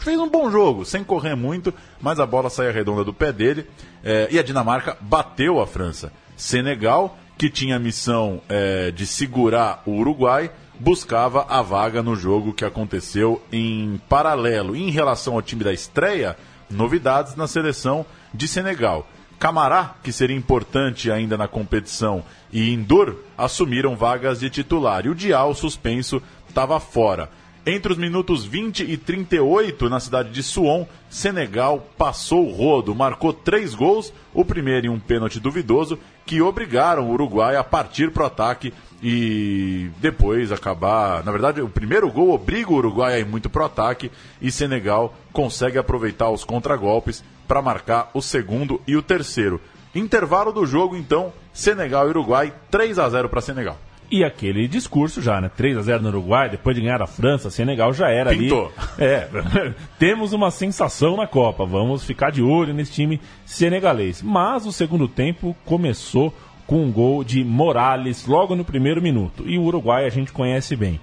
Fez um bom jogo, sem correr muito, mas a bola saía redonda do pé dele. É, e a Dinamarca bateu a França. Senegal, que tinha a missão é, de segurar o Uruguai, buscava a vaga no jogo que aconteceu em paralelo. Em relação ao time da estreia, novidades na seleção de Senegal. Camará, que seria importante ainda na competição, e Indur assumiram vagas de titular. E o Dial, suspenso, estava fora. Entre os minutos 20 e 38, na cidade de Suon, Senegal passou o rodo, marcou três gols, o primeiro em um pênalti duvidoso, que obrigaram o Uruguai a partir para o ataque e depois acabar. Na verdade, o primeiro gol obriga o Uruguai a ir muito pro ataque e Senegal consegue aproveitar os contragolpes para marcar o segundo e o terceiro. Intervalo do jogo, então, Senegal e Uruguai, 3 a 0 para Senegal.
E aquele discurso já, né? 3 a 0 no Uruguai, depois de ganhar a França, Senegal já era
Pintou.
ali. (laughs) É, (laughs) temos uma sensação na Copa, vamos ficar de olho nesse time senegalês. Mas o segundo tempo começou com um gol de Morales logo no primeiro minuto. E o Uruguai a gente conhece bem.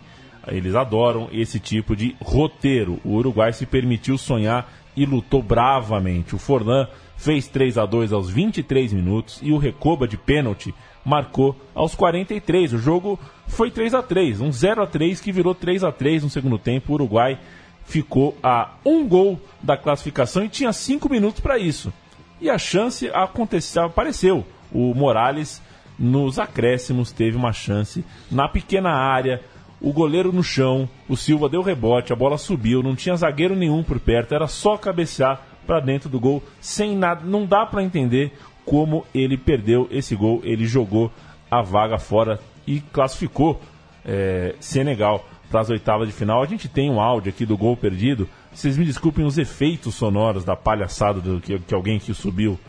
Eles adoram esse tipo de roteiro. O Uruguai se permitiu sonhar e lutou bravamente. O Forlan fez 3 a 2 aos 23 minutos e o Recoba de pênalti marcou aos 43. O jogo foi 3 a 3 um 0 a 3 que virou 3 a 3 no segundo tempo. O Uruguai ficou a um gol da classificação e tinha cinco minutos para isso. E a chance aconteceu, apareceu. O Morales, nos acréscimos, teve uma chance na pequena área. O goleiro no chão, o Silva deu rebote, a bola subiu, não tinha zagueiro nenhum por perto, era só cabecear para dentro do gol sem nada. Não dá para entender como ele perdeu esse gol. Ele jogou a vaga fora e classificou é, Senegal para as oitavas de final. A gente tem um áudio aqui do gol perdido. Vocês me desculpem os efeitos sonoros da palhaçada do, que, que alguém que subiu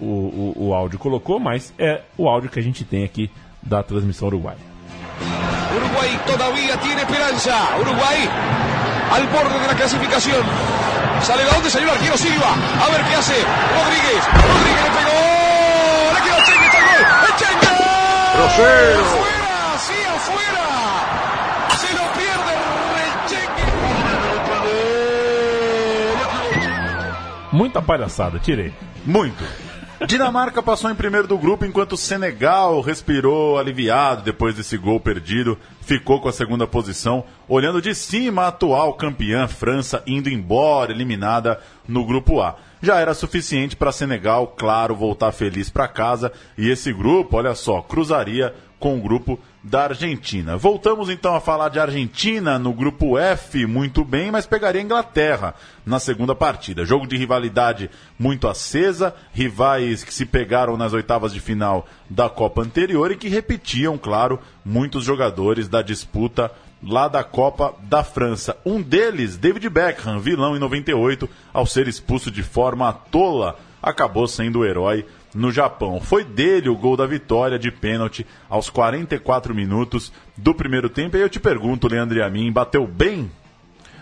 o, o, o áudio colocou, mas é o áudio que a gente tem aqui da transmissão uruguaia.
Uruguay todavía tiene esperanza. Uruguay al borde de la clasificación. Sale de donde salió el arquero Silva. A ver qué hace. Rodríguez. Rodríguez le pegó. Le quedó Chengue. Está el gol. ¡El Chengue!
Grosero.
¡Afuera! ¡Sí, afuera! Se lo pierde el Chengue.
Muita palhaçada, tirei.
Muito. Dinamarca passou em primeiro do grupo, enquanto Senegal respirou aliviado depois desse gol perdido, ficou com a segunda posição, olhando de cima a atual campeã França indo embora, eliminada no grupo A. Já era suficiente para Senegal, claro, voltar feliz para casa e esse grupo, olha só, cruzaria com o grupo da Argentina. Voltamos então a falar de Argentina no grupo F, muito bem, mas pegaria a Inglaterra na segunda partida. Jogo de rivalidade muito acesa, rivais que se pegaram nas oitavas de final da Copa anterior e que repetiam, claro, muitos jogadores da disputa lá da Copa da França. Um deles, David Beckham, vilão em 98, ao ser expulso de forma tola, acabou sendo o herói no Japão. Foi dele o gol da vitória de pênalti aos 44 minutos do primeiro tempo. E eu te pergunto, Leandro Amin, bateu bem?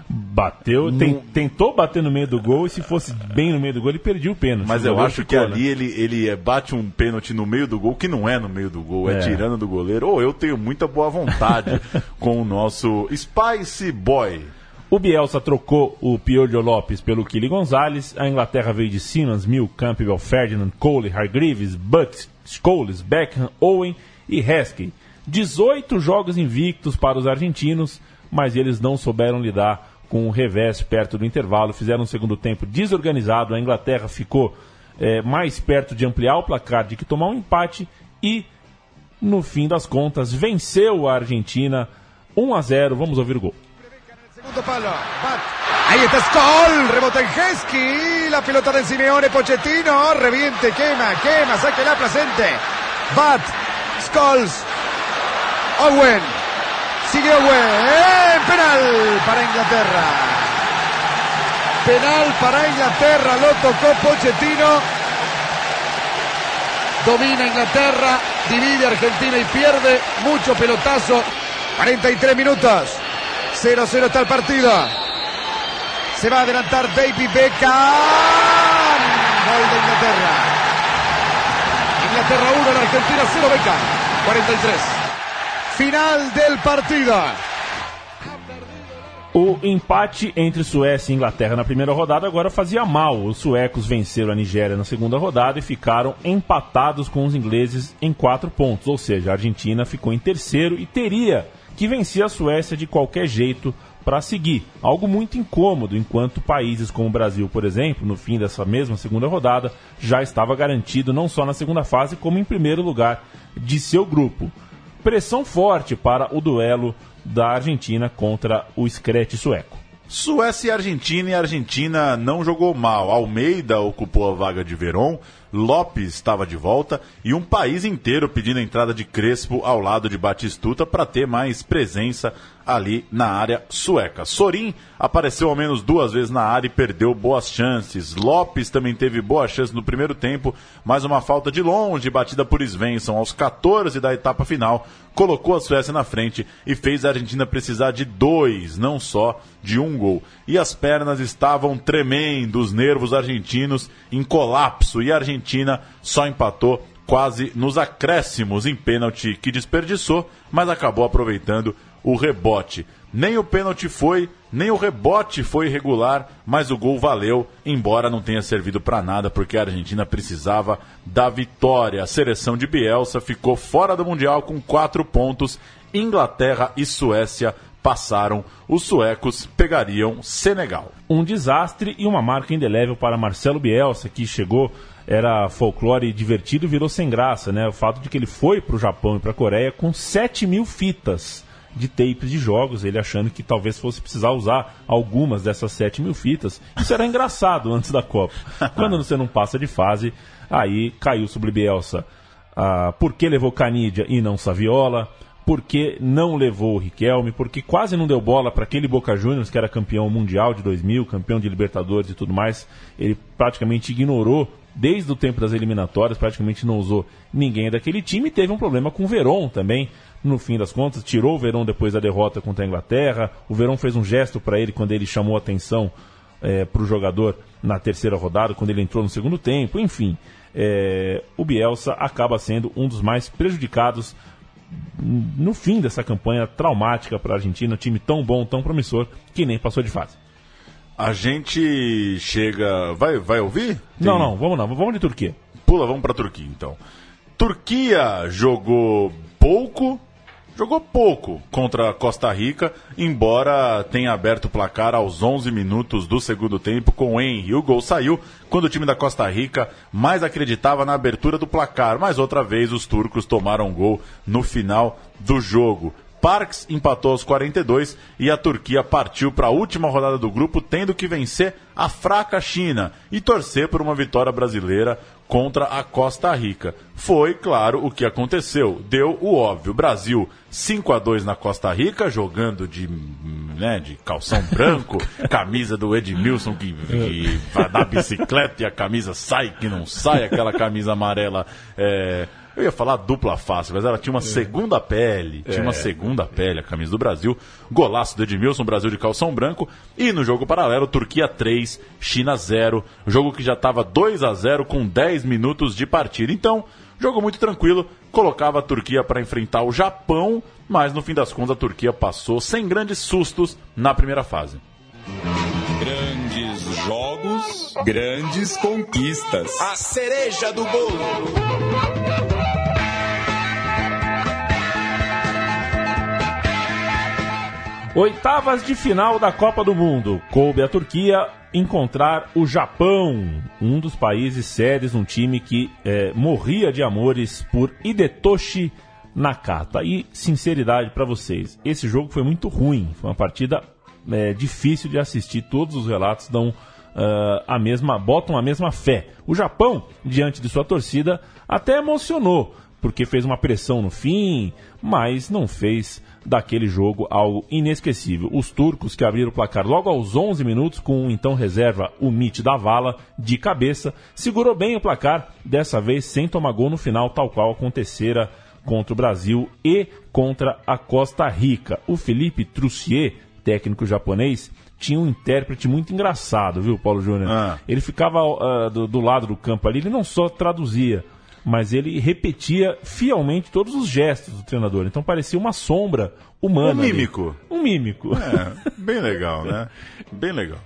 Bateu, tem- tentou bater no meio do gol e se fosse bem no meio do gol ele perdia o pênalti.
Mas eu acho que
ficou, né?
ali ele, ele é, bate um pênalti no meio do gol, que não é no meio do gol, é,
É.
tirando do goleiro. Ou eu tenho muita boa vontade (laughs) com o nosso Spicy Boy.
O Bielsa trocou o Piolho Lopes pelo Kili Gonzalez. A Inglaterra veio de Simmons, Mill, Campbell, Ferdinand, Cole, Hargreaves, Butt, Scholes, Beckham, Owen e Heskey. 18 jogos invictos para os argentinos, mas eles não souberam lidar com o revés perto do intervalo. Fizeram um segundo tempo desorganizado. A Inglaterra ficou eh, mais perto de ampliar o placar de que tomar um empate e, no fim das contas, venceu a Argentina 1 a 0. Vamos ouvir o gol.
Segundo palo. Ahí está Skoll. Rebota en Hesky. La pelota del Simeone Pochettino. Reviente, quema, quema. Saque la presente. Bat. Scholes. Owen. Sigue Owen. Penal para Inglaterra. Penal para Inglaterra. Lo tocó Pochettino. Domina Inglaterra. Divide Argentina y pierde. Mucho pelotazo. 43 minutos. 0-0 está el partido. Se va a adelantar David Beckham. Gol de Inglaterra. Inglaterra 1, la Argentina 0, Beckham. 43. Final del partido.
O empate entre Suécia e Inglaterra na primeira rodada agora fazia mal. Os suecos venceram a Nigéria na segunda rodada e ficaram empatados com os ingleses em quatro pontos. Ou seja, a Argentina ficou em terceiro e teria que vencer a Suécia de qualquer jeito para seguir. Algo muito incômodo, enquanto países como o Brasil, por exemplo, no fim dessa mesma segunda rodada, já estava garantido não só na segunda fase, como em primeiro lugar de seu grupo. Pressão forte para o duelo da Argentina contra o Screte sueco.
Suécia e Argentina, e a Argentina não jogou mal. Almeida ocupou a vaga de Verón, Lopes estava de volta e um país inteiro pedindo a entrada de Crespo ao lado de Batistuta para ter mais presença ali na área sueca. Sorin apareceu ao menos duas vezes na área e perdeu boas chances. Lopes também teve boa chance no primeiro tempo, mas uma falta de longe, batida por Svensson aos 14 da etapa final, colocou a Suécia na frente e fez a Argentina precisar de dois, não só de um gol. E as pernas estavam tremendo, os nervos argentinos em colapso e a Argentina só empatou quase nos acréscimos em pênalti que desperdiçou, mas acabou aproveitando o rebote. Nem o pênalti foi, nem o rebote foi irregular, mas o gol valeu, embora não tenha servido para nada, porque a Argentina precisava da vitória. A seleção de Bielsa ficou fora do Mundial com quatro pontos. Inglaterra e Suécia passaram. Os suecos pegariam Senegal.
Um desastre e uma marca indelével para Marcelo Bielsa, que chegou era folclore divertido e virou sem graça, né? O fato de que ele foi para o Japão e para a Coreia com 7 mil fitas de tapes de jogos, ele achando que talvez fosse precisar usar algumas dessas 7 mil fitas. Isso era engraçado antes da Copa. (laughs) Quando você não passa de fase, aí caiu sobre Bielsa. Ah, por que levou Canidia e não Saviola? Por que não levou o Riquelme? Porque quase não deu bola para aquele Boca Juniors que era campeão mundial de 2000, campeão de Libertadores e tudo mais. Ele praticamente ignorou desde o tempo das eliminatórias, praticamente não usou ninguém daquele time. Teve um problema com o Veron também, no fim das contas. Tirou o Veron depois da derrota contra a Inglaterra. O Veron fez um gesto para ele quando ele chamou a atenção é, para o jogador na terceira rodada, quando ele entrou no segundo tempo. Enfim, é, o Bielsa acaba sendo um dos mais prejudicados no fim dessa campanha traumática para a Argentina. Um time tão bom, tão promissor, que nem passou de fase.
A gente chega. Vai, vai ouvir? Tem...
Não, não, vamos não, vamos de Turquia.
Pula, vamos para Turquia então. Turquia jogou pouco, jogou pouco contra a Costa Rica, embora tenha aberto o placar aos 11 minutos do segundo tempo com o Henry. O gol saiu quando o time da Costa Rica mais acreditava na abertura do placar, mas outra vez os turcos tomaram gol no final do jogo. Parks empatou aos 42 e a Turquia partiu para a última rodada do grupo, tendo que vencer a fraca China e torcer por uma vitória brasileira contra a Costa Rica. Foi, claro, o que aconteceu. Deu o óbvio. Brasil 5 a 2 na Costa Rica, jogando de, né, de calção branco, (laughs) camisa do Edmilson que, que vai dar bicicleta e a camisa sai que não sai, aquela camisa amarela. É eu ia falar dupla face, mas ela tinha uma é. segunda pele. Tinha é. uma segunda pele, a camisa do Brasil. Golaço do Edmilson, Brasil de calção branco. E no jogo paralelo, Turquia 3, China 0. Jogo que já estava 2 a 0 com 10 minutos de partida. Então, jogo muito tranquilo. Colocava a Turquia para enfrentar o Japão, mas no fim das contas a Turquia passou sem grandes sustos na primeira fase.
Grandes jogos, grandes conquistas. A cereja do bolo.
Oitavas de final da Copa do Mundo. Coube a Turquia encontrar o Japão, um dos países sérios, um time que é, morria de amores por Hidetoshi Nakata. E sinceridade para vocês, esse jogo foi muito ruim, foi uma partida é, difícil de assistir. Todos os relatos dão uh, a mesma, botam a mesma fé. O Japão, diante de sua torcida, até emocionou porque fez uma pressão no fim, mas não fez daquele jogo algo inesquecível. Os turcos que abriram o placar logo aos 11 minutos com então reserva o Mit da Vala de cabeça, segurou bem o placar, dessa vez sem tomar gol no final, tal qual acontecera contra o Brasil e contra a Costa Rica. O Felipe Trussier, técnico japonês, tinha um intérprete muito engraçado, viu, Paulo Júnior? Ah. Ele ficava uh, do, do lado do campo ali, ele não só traduzia mas ele repetia fielmente todos os gestos do treinador. Então parecia uma sombra humana.
Um mímico.
Ali. Um mímico.
É, bem legal, né? (laughs) Bem legal.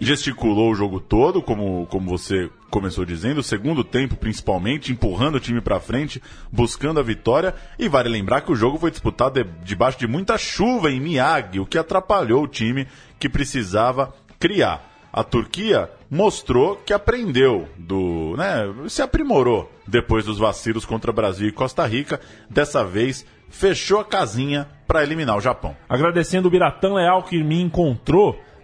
Gesticulou o jogo todo, como, como você começou dizendo, o segundo tempo principalmente, empurrando o time para frente, buscando a vitória. E vale lembrar que o jogo foi disputado de, debaixo de muita chuva em Miyagi, o que atrapalhou o time que precisava criar. A Turquia mostrou que aprendeu do, né, se aprimorou depois dos vacilos contra Brasil e Costa Rica. Dessa vez fechou a casinha para eliminar o Japão.
Agradecendo o Biratã Leal que me encontrou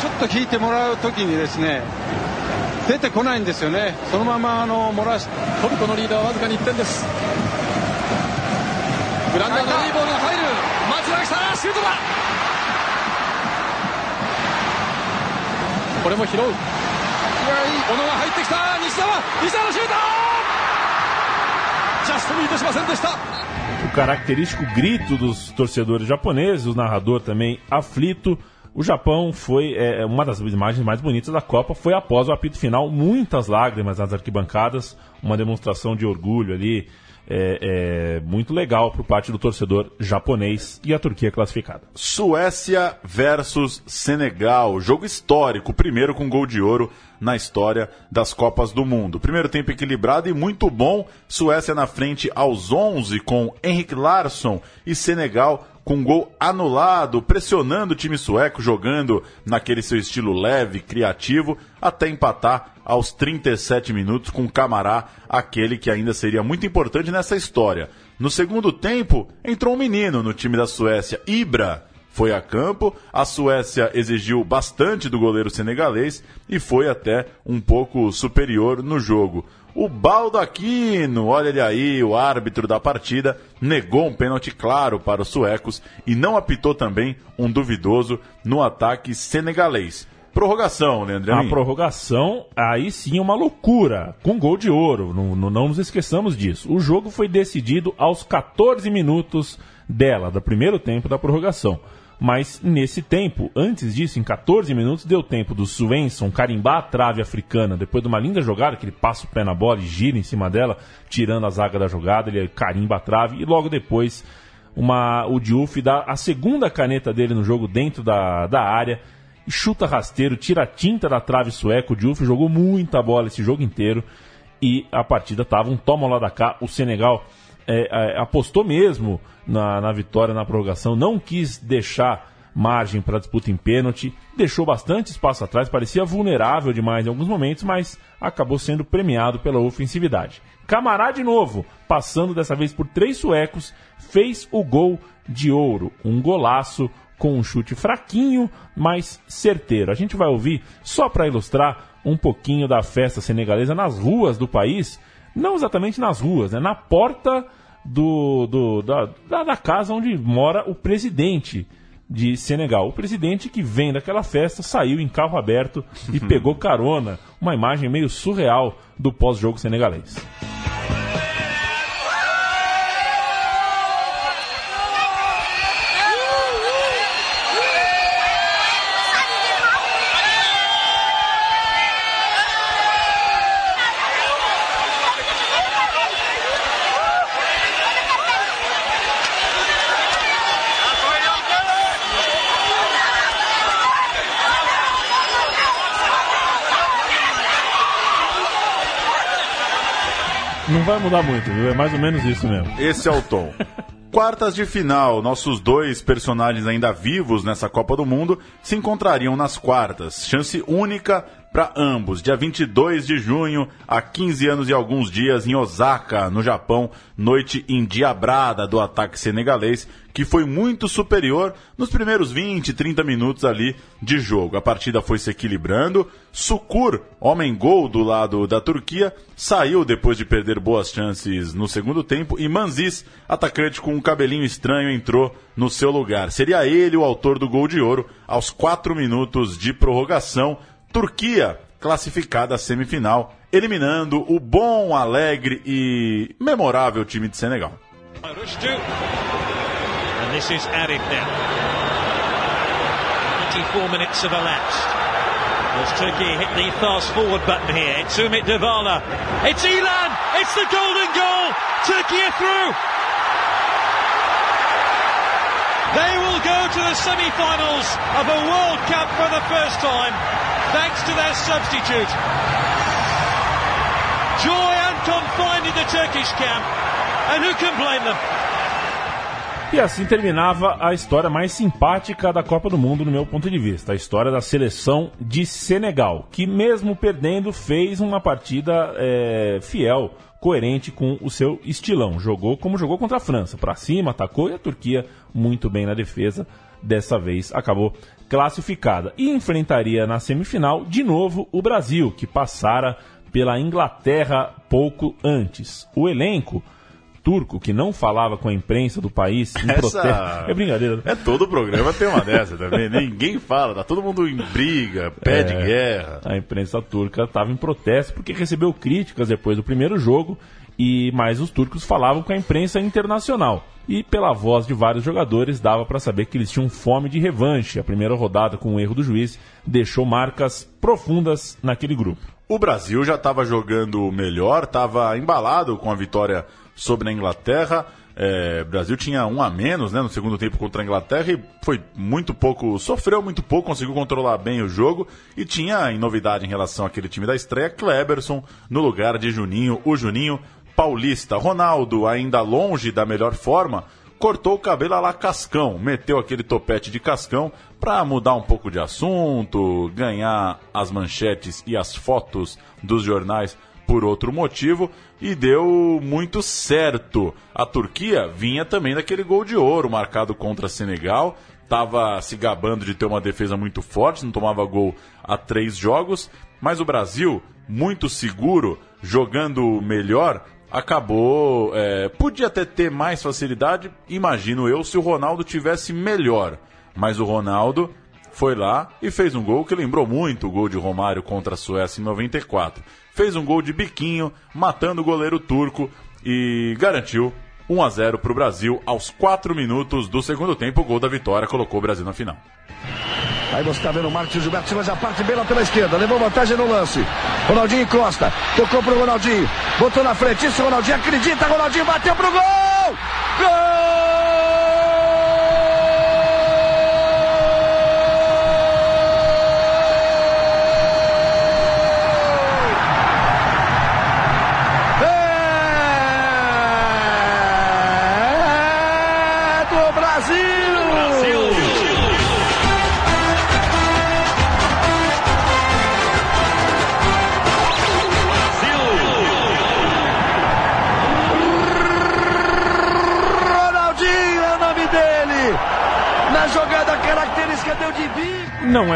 ちょっと引いてもらうときにですね出てこないんですよね。そのままあの漏らし
トルコのリーダーはわずかに1点です。グランダーのいいボールが入る。松永した。シュートだ。これも拾う。小野が入ってきた。西澤西澤のシュート。ジャストミートしませんでした。
O característico grito dos torcedores japoneses, o narrador também aflito. O Japão foi é, uma das imagens mais bonitas da Copa. Foi após o apito final, muitas lágrimas nas arquibancadas, uma demonstração de orgulho ali, é, é, muito legal por parte do torcedor japonês e a Turquia classificada.
Suécia versus Senegal, jogo histórico, primeiro com gol de ouro na história das Copas do Mundo. Primeiro tempo equilibrado e muito bom. Suécia na frente aos 11 com Henrik Larsson e Senegal com um gol anulado, pressionando o time sueco, jogando naquele seu estilo leve, criativo, até empatar aos 37 minutos com Camará, aquele que ainda seria muito importante nessa história. No segundo tempo, entrou um menino no time da Suécia, Ibra, foi a campo. A Suécia exigiu bastante do goleiro senegalês e foi até um pouco superior no jogo. O Baldaquino, olha ele aí, o árbitro da partida, negou um pênalti claro para os suecos e não apitou também um duvidoso no ataque senegalês. Prorrogação, Leandro.
A prorrogação, aí sim uma loucura, com gol de ouro, não, não nos esqueçamos disso. O jogo foi decidido aos 14 minutos dela, do primeiro tempo da prorrogação. Mas nesse tempo, antes disso, em 14 minutos, deu tempo do Svensson carimbar a trave africana depois de uma linda jogada, que ele passa o pé na bola e gira em cima dela, tirando a zaga da jogada, ele carimba a trave e logo depois uma, o Diouf dá a segunda caneta dele no jogo dentro da, da área chuta rasteiro, tira a tinta da trave sueca. O Diouf jogou muita bola esse jogo inteiro e a partida tava um toma lá da cá. O Senegal é, é, apostou mesmo na, na vitória na prorrogação, não quis deixar margem para disputa em pênalti, deixou bastante espaço atrás, parecia vulnerável demais em alguns momentos, mas acabou sendo premiado pela ofensividade. Camará de novo, passando dessa vez por três suecos, fez o gol de ouro, um golaço com um chute fraquinho, mas certeiro. A gente vai ouvir só para ilustrar um pouquinho da festa senegalesa nas ruas do país, não exatamente nas ruas, né, na porta do, do da, da casa onde mora o presidente de Senegal. O presidente que vem daquela festa saiu em carro aberto e (laughs) pegou carona. Uma imagem meio surreal do pós-jogo senegalês. Não vai mudar muito, viu? É mais ou menos isso mesmo.
Esse é o tom. (laughs) Quartas de final, nossos dois personagens ainda vivos nessa Copa do Mundo se encontrariam nas quartas. Chance única para ambos. Dia 22 de junho, há 15 anos e alguns dias, em Osaka, no Japão, noite endiabrada do ataque senegalês, que foi muito superior nos primeiros 20, 30 minutos ali de jogo. A partida foi se equilibrando. Sukur, homem gol do lado da Turquia, saiu depois de perder boas chances no segundo tempo e Manzis, atacante com um cabelinho estranho, entrou no seu lugar. Seria ele o autor do gol de ouro aos 4 minutos de prorrogação. Turquia classificada à semifinal, eliminando o bom, alegre e memorável time de Senegal.
And this is Arif now. 24 minutes have elapsed. As Turkey hit the fast forward button here. It's Umit Davala. It's Elan. It's the golden goal. Turkey are through. They will go to the semi-finals of a World Cup for the first time, thanks to their substitute. Joy unconfined in the Turkish camp, and who can blame them?
E assim terminava a história mais simpática da Copa do Mundo, no meu ponto de vista. A história da seleção de Senegal, que mesmo perdendo, fez uma partida é, fiel, coerente com o seu estilão. Jogou como jogou contra a França, para cima, atacou e a Turquia muito bem na defesa. Dessa vez acabou classificada. E enfrentaria na semifinal, de novo, o Brasil, que passara pela Inglaterra pouco antes. O elenco turco que não falava com a imprensa do país em
Essa-
protesto. É brincadeira.
É todo o programa tem uma dessa também. (laughs) Ninguém fala, tá todo mundo em briga, pé de
É,
guerra.
A imprensa turca estava em protesto porque recebeu críticas depois do primeiro jogo e mais os turcos falavam com a imprensa internacional. E pela voz de vários jogadores dava para saber que eles tinham fome de revanche. A primeira rodada com o erro do juiz deixou marcas profundas naquele grupo.
O Brasil já estava jogando melhor, estava embalado com a vitória sobre a Inglaterra. É, Brasil tinha um a menos né, no segundo tempo contra a Inglaterra e foi muito pouco, sofreu muito pouco, conseguiu controlar bem o jogo e tinha em novidade em relação àquele time da estreia, Kleberson no lugar de Juninho, o Juninho paulista. Ronaldo, ainda longe da melhor forma, cortou o cabelo lá Cascão, meteu aquele topete de Cascão para mudar um pouco de assunto, ganhar as manchetes e as fotos dos jornais por outro motivo e deu muito certo. A Turquia vinha também daquele gol de ouro marcado contra Senegal, estava se gabando de ter uma defesa muito forte, não tomava gol há três jogos, mas o Brasil, muito seguro, jogando melhor, acabou. é, podia até ter mais facilidade, imagino eu, se o Ronaldo tivesse melhor. Mas o Ronaldo foi lá e fez um gol que lembrou muito o gol de Romário contra a Suécia em 94. Fez um gol de biquinho, matando o goleiro turco e garantiu 1 a 0 para o Brasil aos 4 minutos do segundo tempo. O gol da vitória colocou o Brasil na final.
Aí você tá vendo o Marcos Gilberto Silva já parte bem lá pela esquerda. Levou vantagem no lance. Ronaldinho encosta. Tocou pro Ronaldinho. Botou na frente. Isso, Ronaldinho acredita. Ronaldinho bateu pro gol! É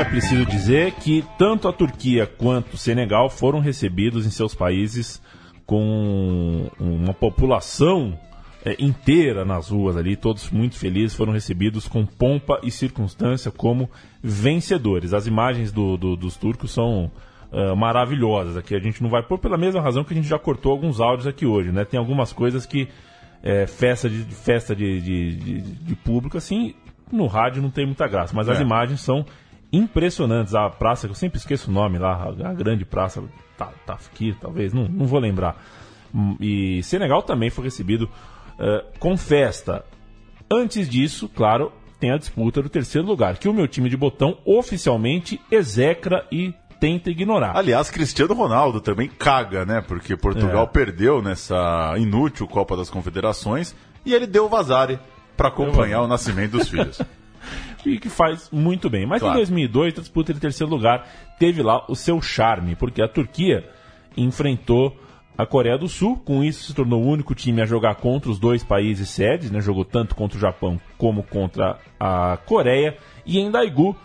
é
preciso dizer que tanto a Turquia quanto o Senegal foram recebidos em seus países com uma população é, inteira nas ruas ali, todos muito felizes, foram recebidos com pompa e circunstância como vencedores. As imagens do- do- dos turcos são ah, maravilhosas aqui. A gente não vai pôr pela mesma razão que a gente já cortou alguns áudios aqui hoje, né? Tem algumas coisas que é, festa de festa de, de, de- de público assim no rádio não tem muita graça, mas as
É.
imagens são impressionantes. A praça, que eu sempre esqueço o nome lá, a, grande praça Ta- Tafkir, talvez, não, não vou lembrar. Hum, E Senegal também foi recebido eh, com festa. Antes disso, claro, tem a disputa do terceiro lugar, que o meu time de botão oficialmente execra e tenta ignorar.
Aliás, Cristiano Ronaldo também caga, né? Porque Portugal
É.
perdeu nessa inútil Copa das Confederações e ele deu vazare para acompanhar o nascimento dos filhos. (laughs)
e que faz muito bem. Mas
Claro.
em 2002, a disputa de terceiro lugar teve lá o seu charme, porque a Turquia enfrentou a Coreia do Sul, com isso se tornou o único time a jogar contra os dois países sedes, né? jogou tanto contra o Japão como contra a Coreia, e em Daegu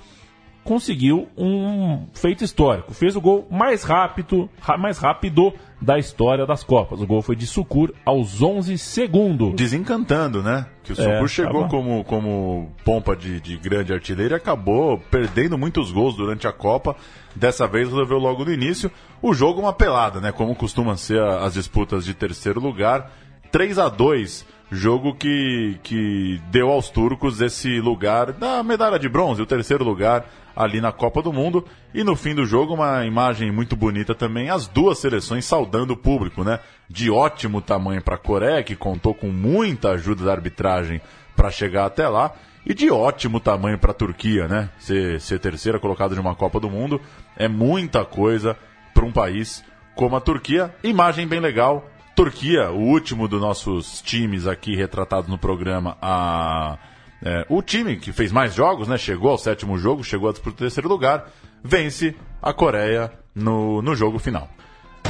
conseguiu um feito histórico. Fez o gol mais rápido, mais rápido da história das Copas. O gol foi de Sucur aos 11 segundos.
Desencantando, né? Que o
É,
Sucur chegou
tava-
como, como pompa de, de grande artilheiro e acabou perdendo muitos gols durante a Copa. Dessa vez resolveu logo no início. O jogo uma pelada, né? Como costumam ser as disputas de terceiro lugar. 3 a 2 jogo que, que deu aos turcos esse lugar da medalha de bronze, o terceiro lugar ali na Copa do Mundo. E no fim do jogo, uma imagem muito bonita também, as duas seleções saudando o público, né? De ótimo tamanho para a Coreia, que contou com muita ajuda da arbitragem para chegar até lá. E de ótimo tamanho para a Turquia, né? Ser, ser terceira colocada de uma Copa do Mundo é muita coisa para um país como a Turquia. Imagem bem legal. Turquia, o último dos nossos times aqui retratados no programa, a, é, o time que fez mais jogos, né? Chegou ao sétimo jogo, chegou a disputar o terceiro lugar, vence a Coreia no, no jogo final.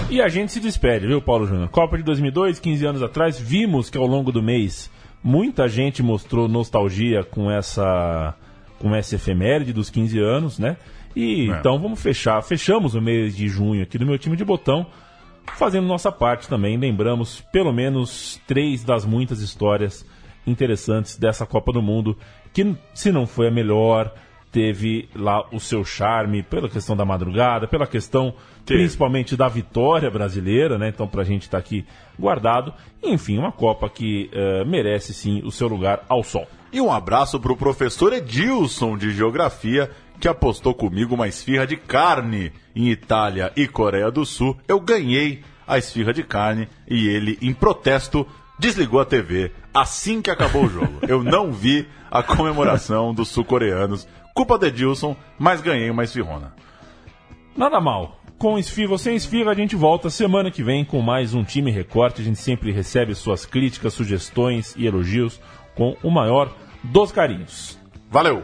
E a gente se despede, viu, Paulo Júnior? Copa de 2002, 15 anos atrás, vimos que ao longo do mês muita gente mostrou nostalgia com essa com essa efeméride dos 15 anos, né? E
É.
então vamos fechar, fechamos o mês de junho aqui do meu time de botão, fazendo nossa parte também, lembramos pelo menos três das muitas histórias interessantes dessa Copa do Mundo, que se não foi a melhor, teve lá o seu charme pela questão da madrugada, pela questão
Teve.
principalmente da vitória brasileira, né? Então pra gente tá aqui guardado. Enfim, uma Copa que eh, merece sim o seu lugar ao sol.
E um abraço pro professor Edilson de Geografia, que apostou comigo uma esfirra de carne em Itália e Coreia do Sul. Eu ganhei a esfirra de carne e ele, em protesto, desligou a TV assim que acabou o jogo. (laughs) Eu não vi a comemoração dos sul-coreanos. Culpa do Edilson, mas ganhei uma esfirrona.
Nada mal. Com esfirra ou sem esfirra, a gente volta semana que vem com mais um time recorte. A gente sempre recebe suas críticas, sugestões e elogios com o maior dos carinhos.
Valeu!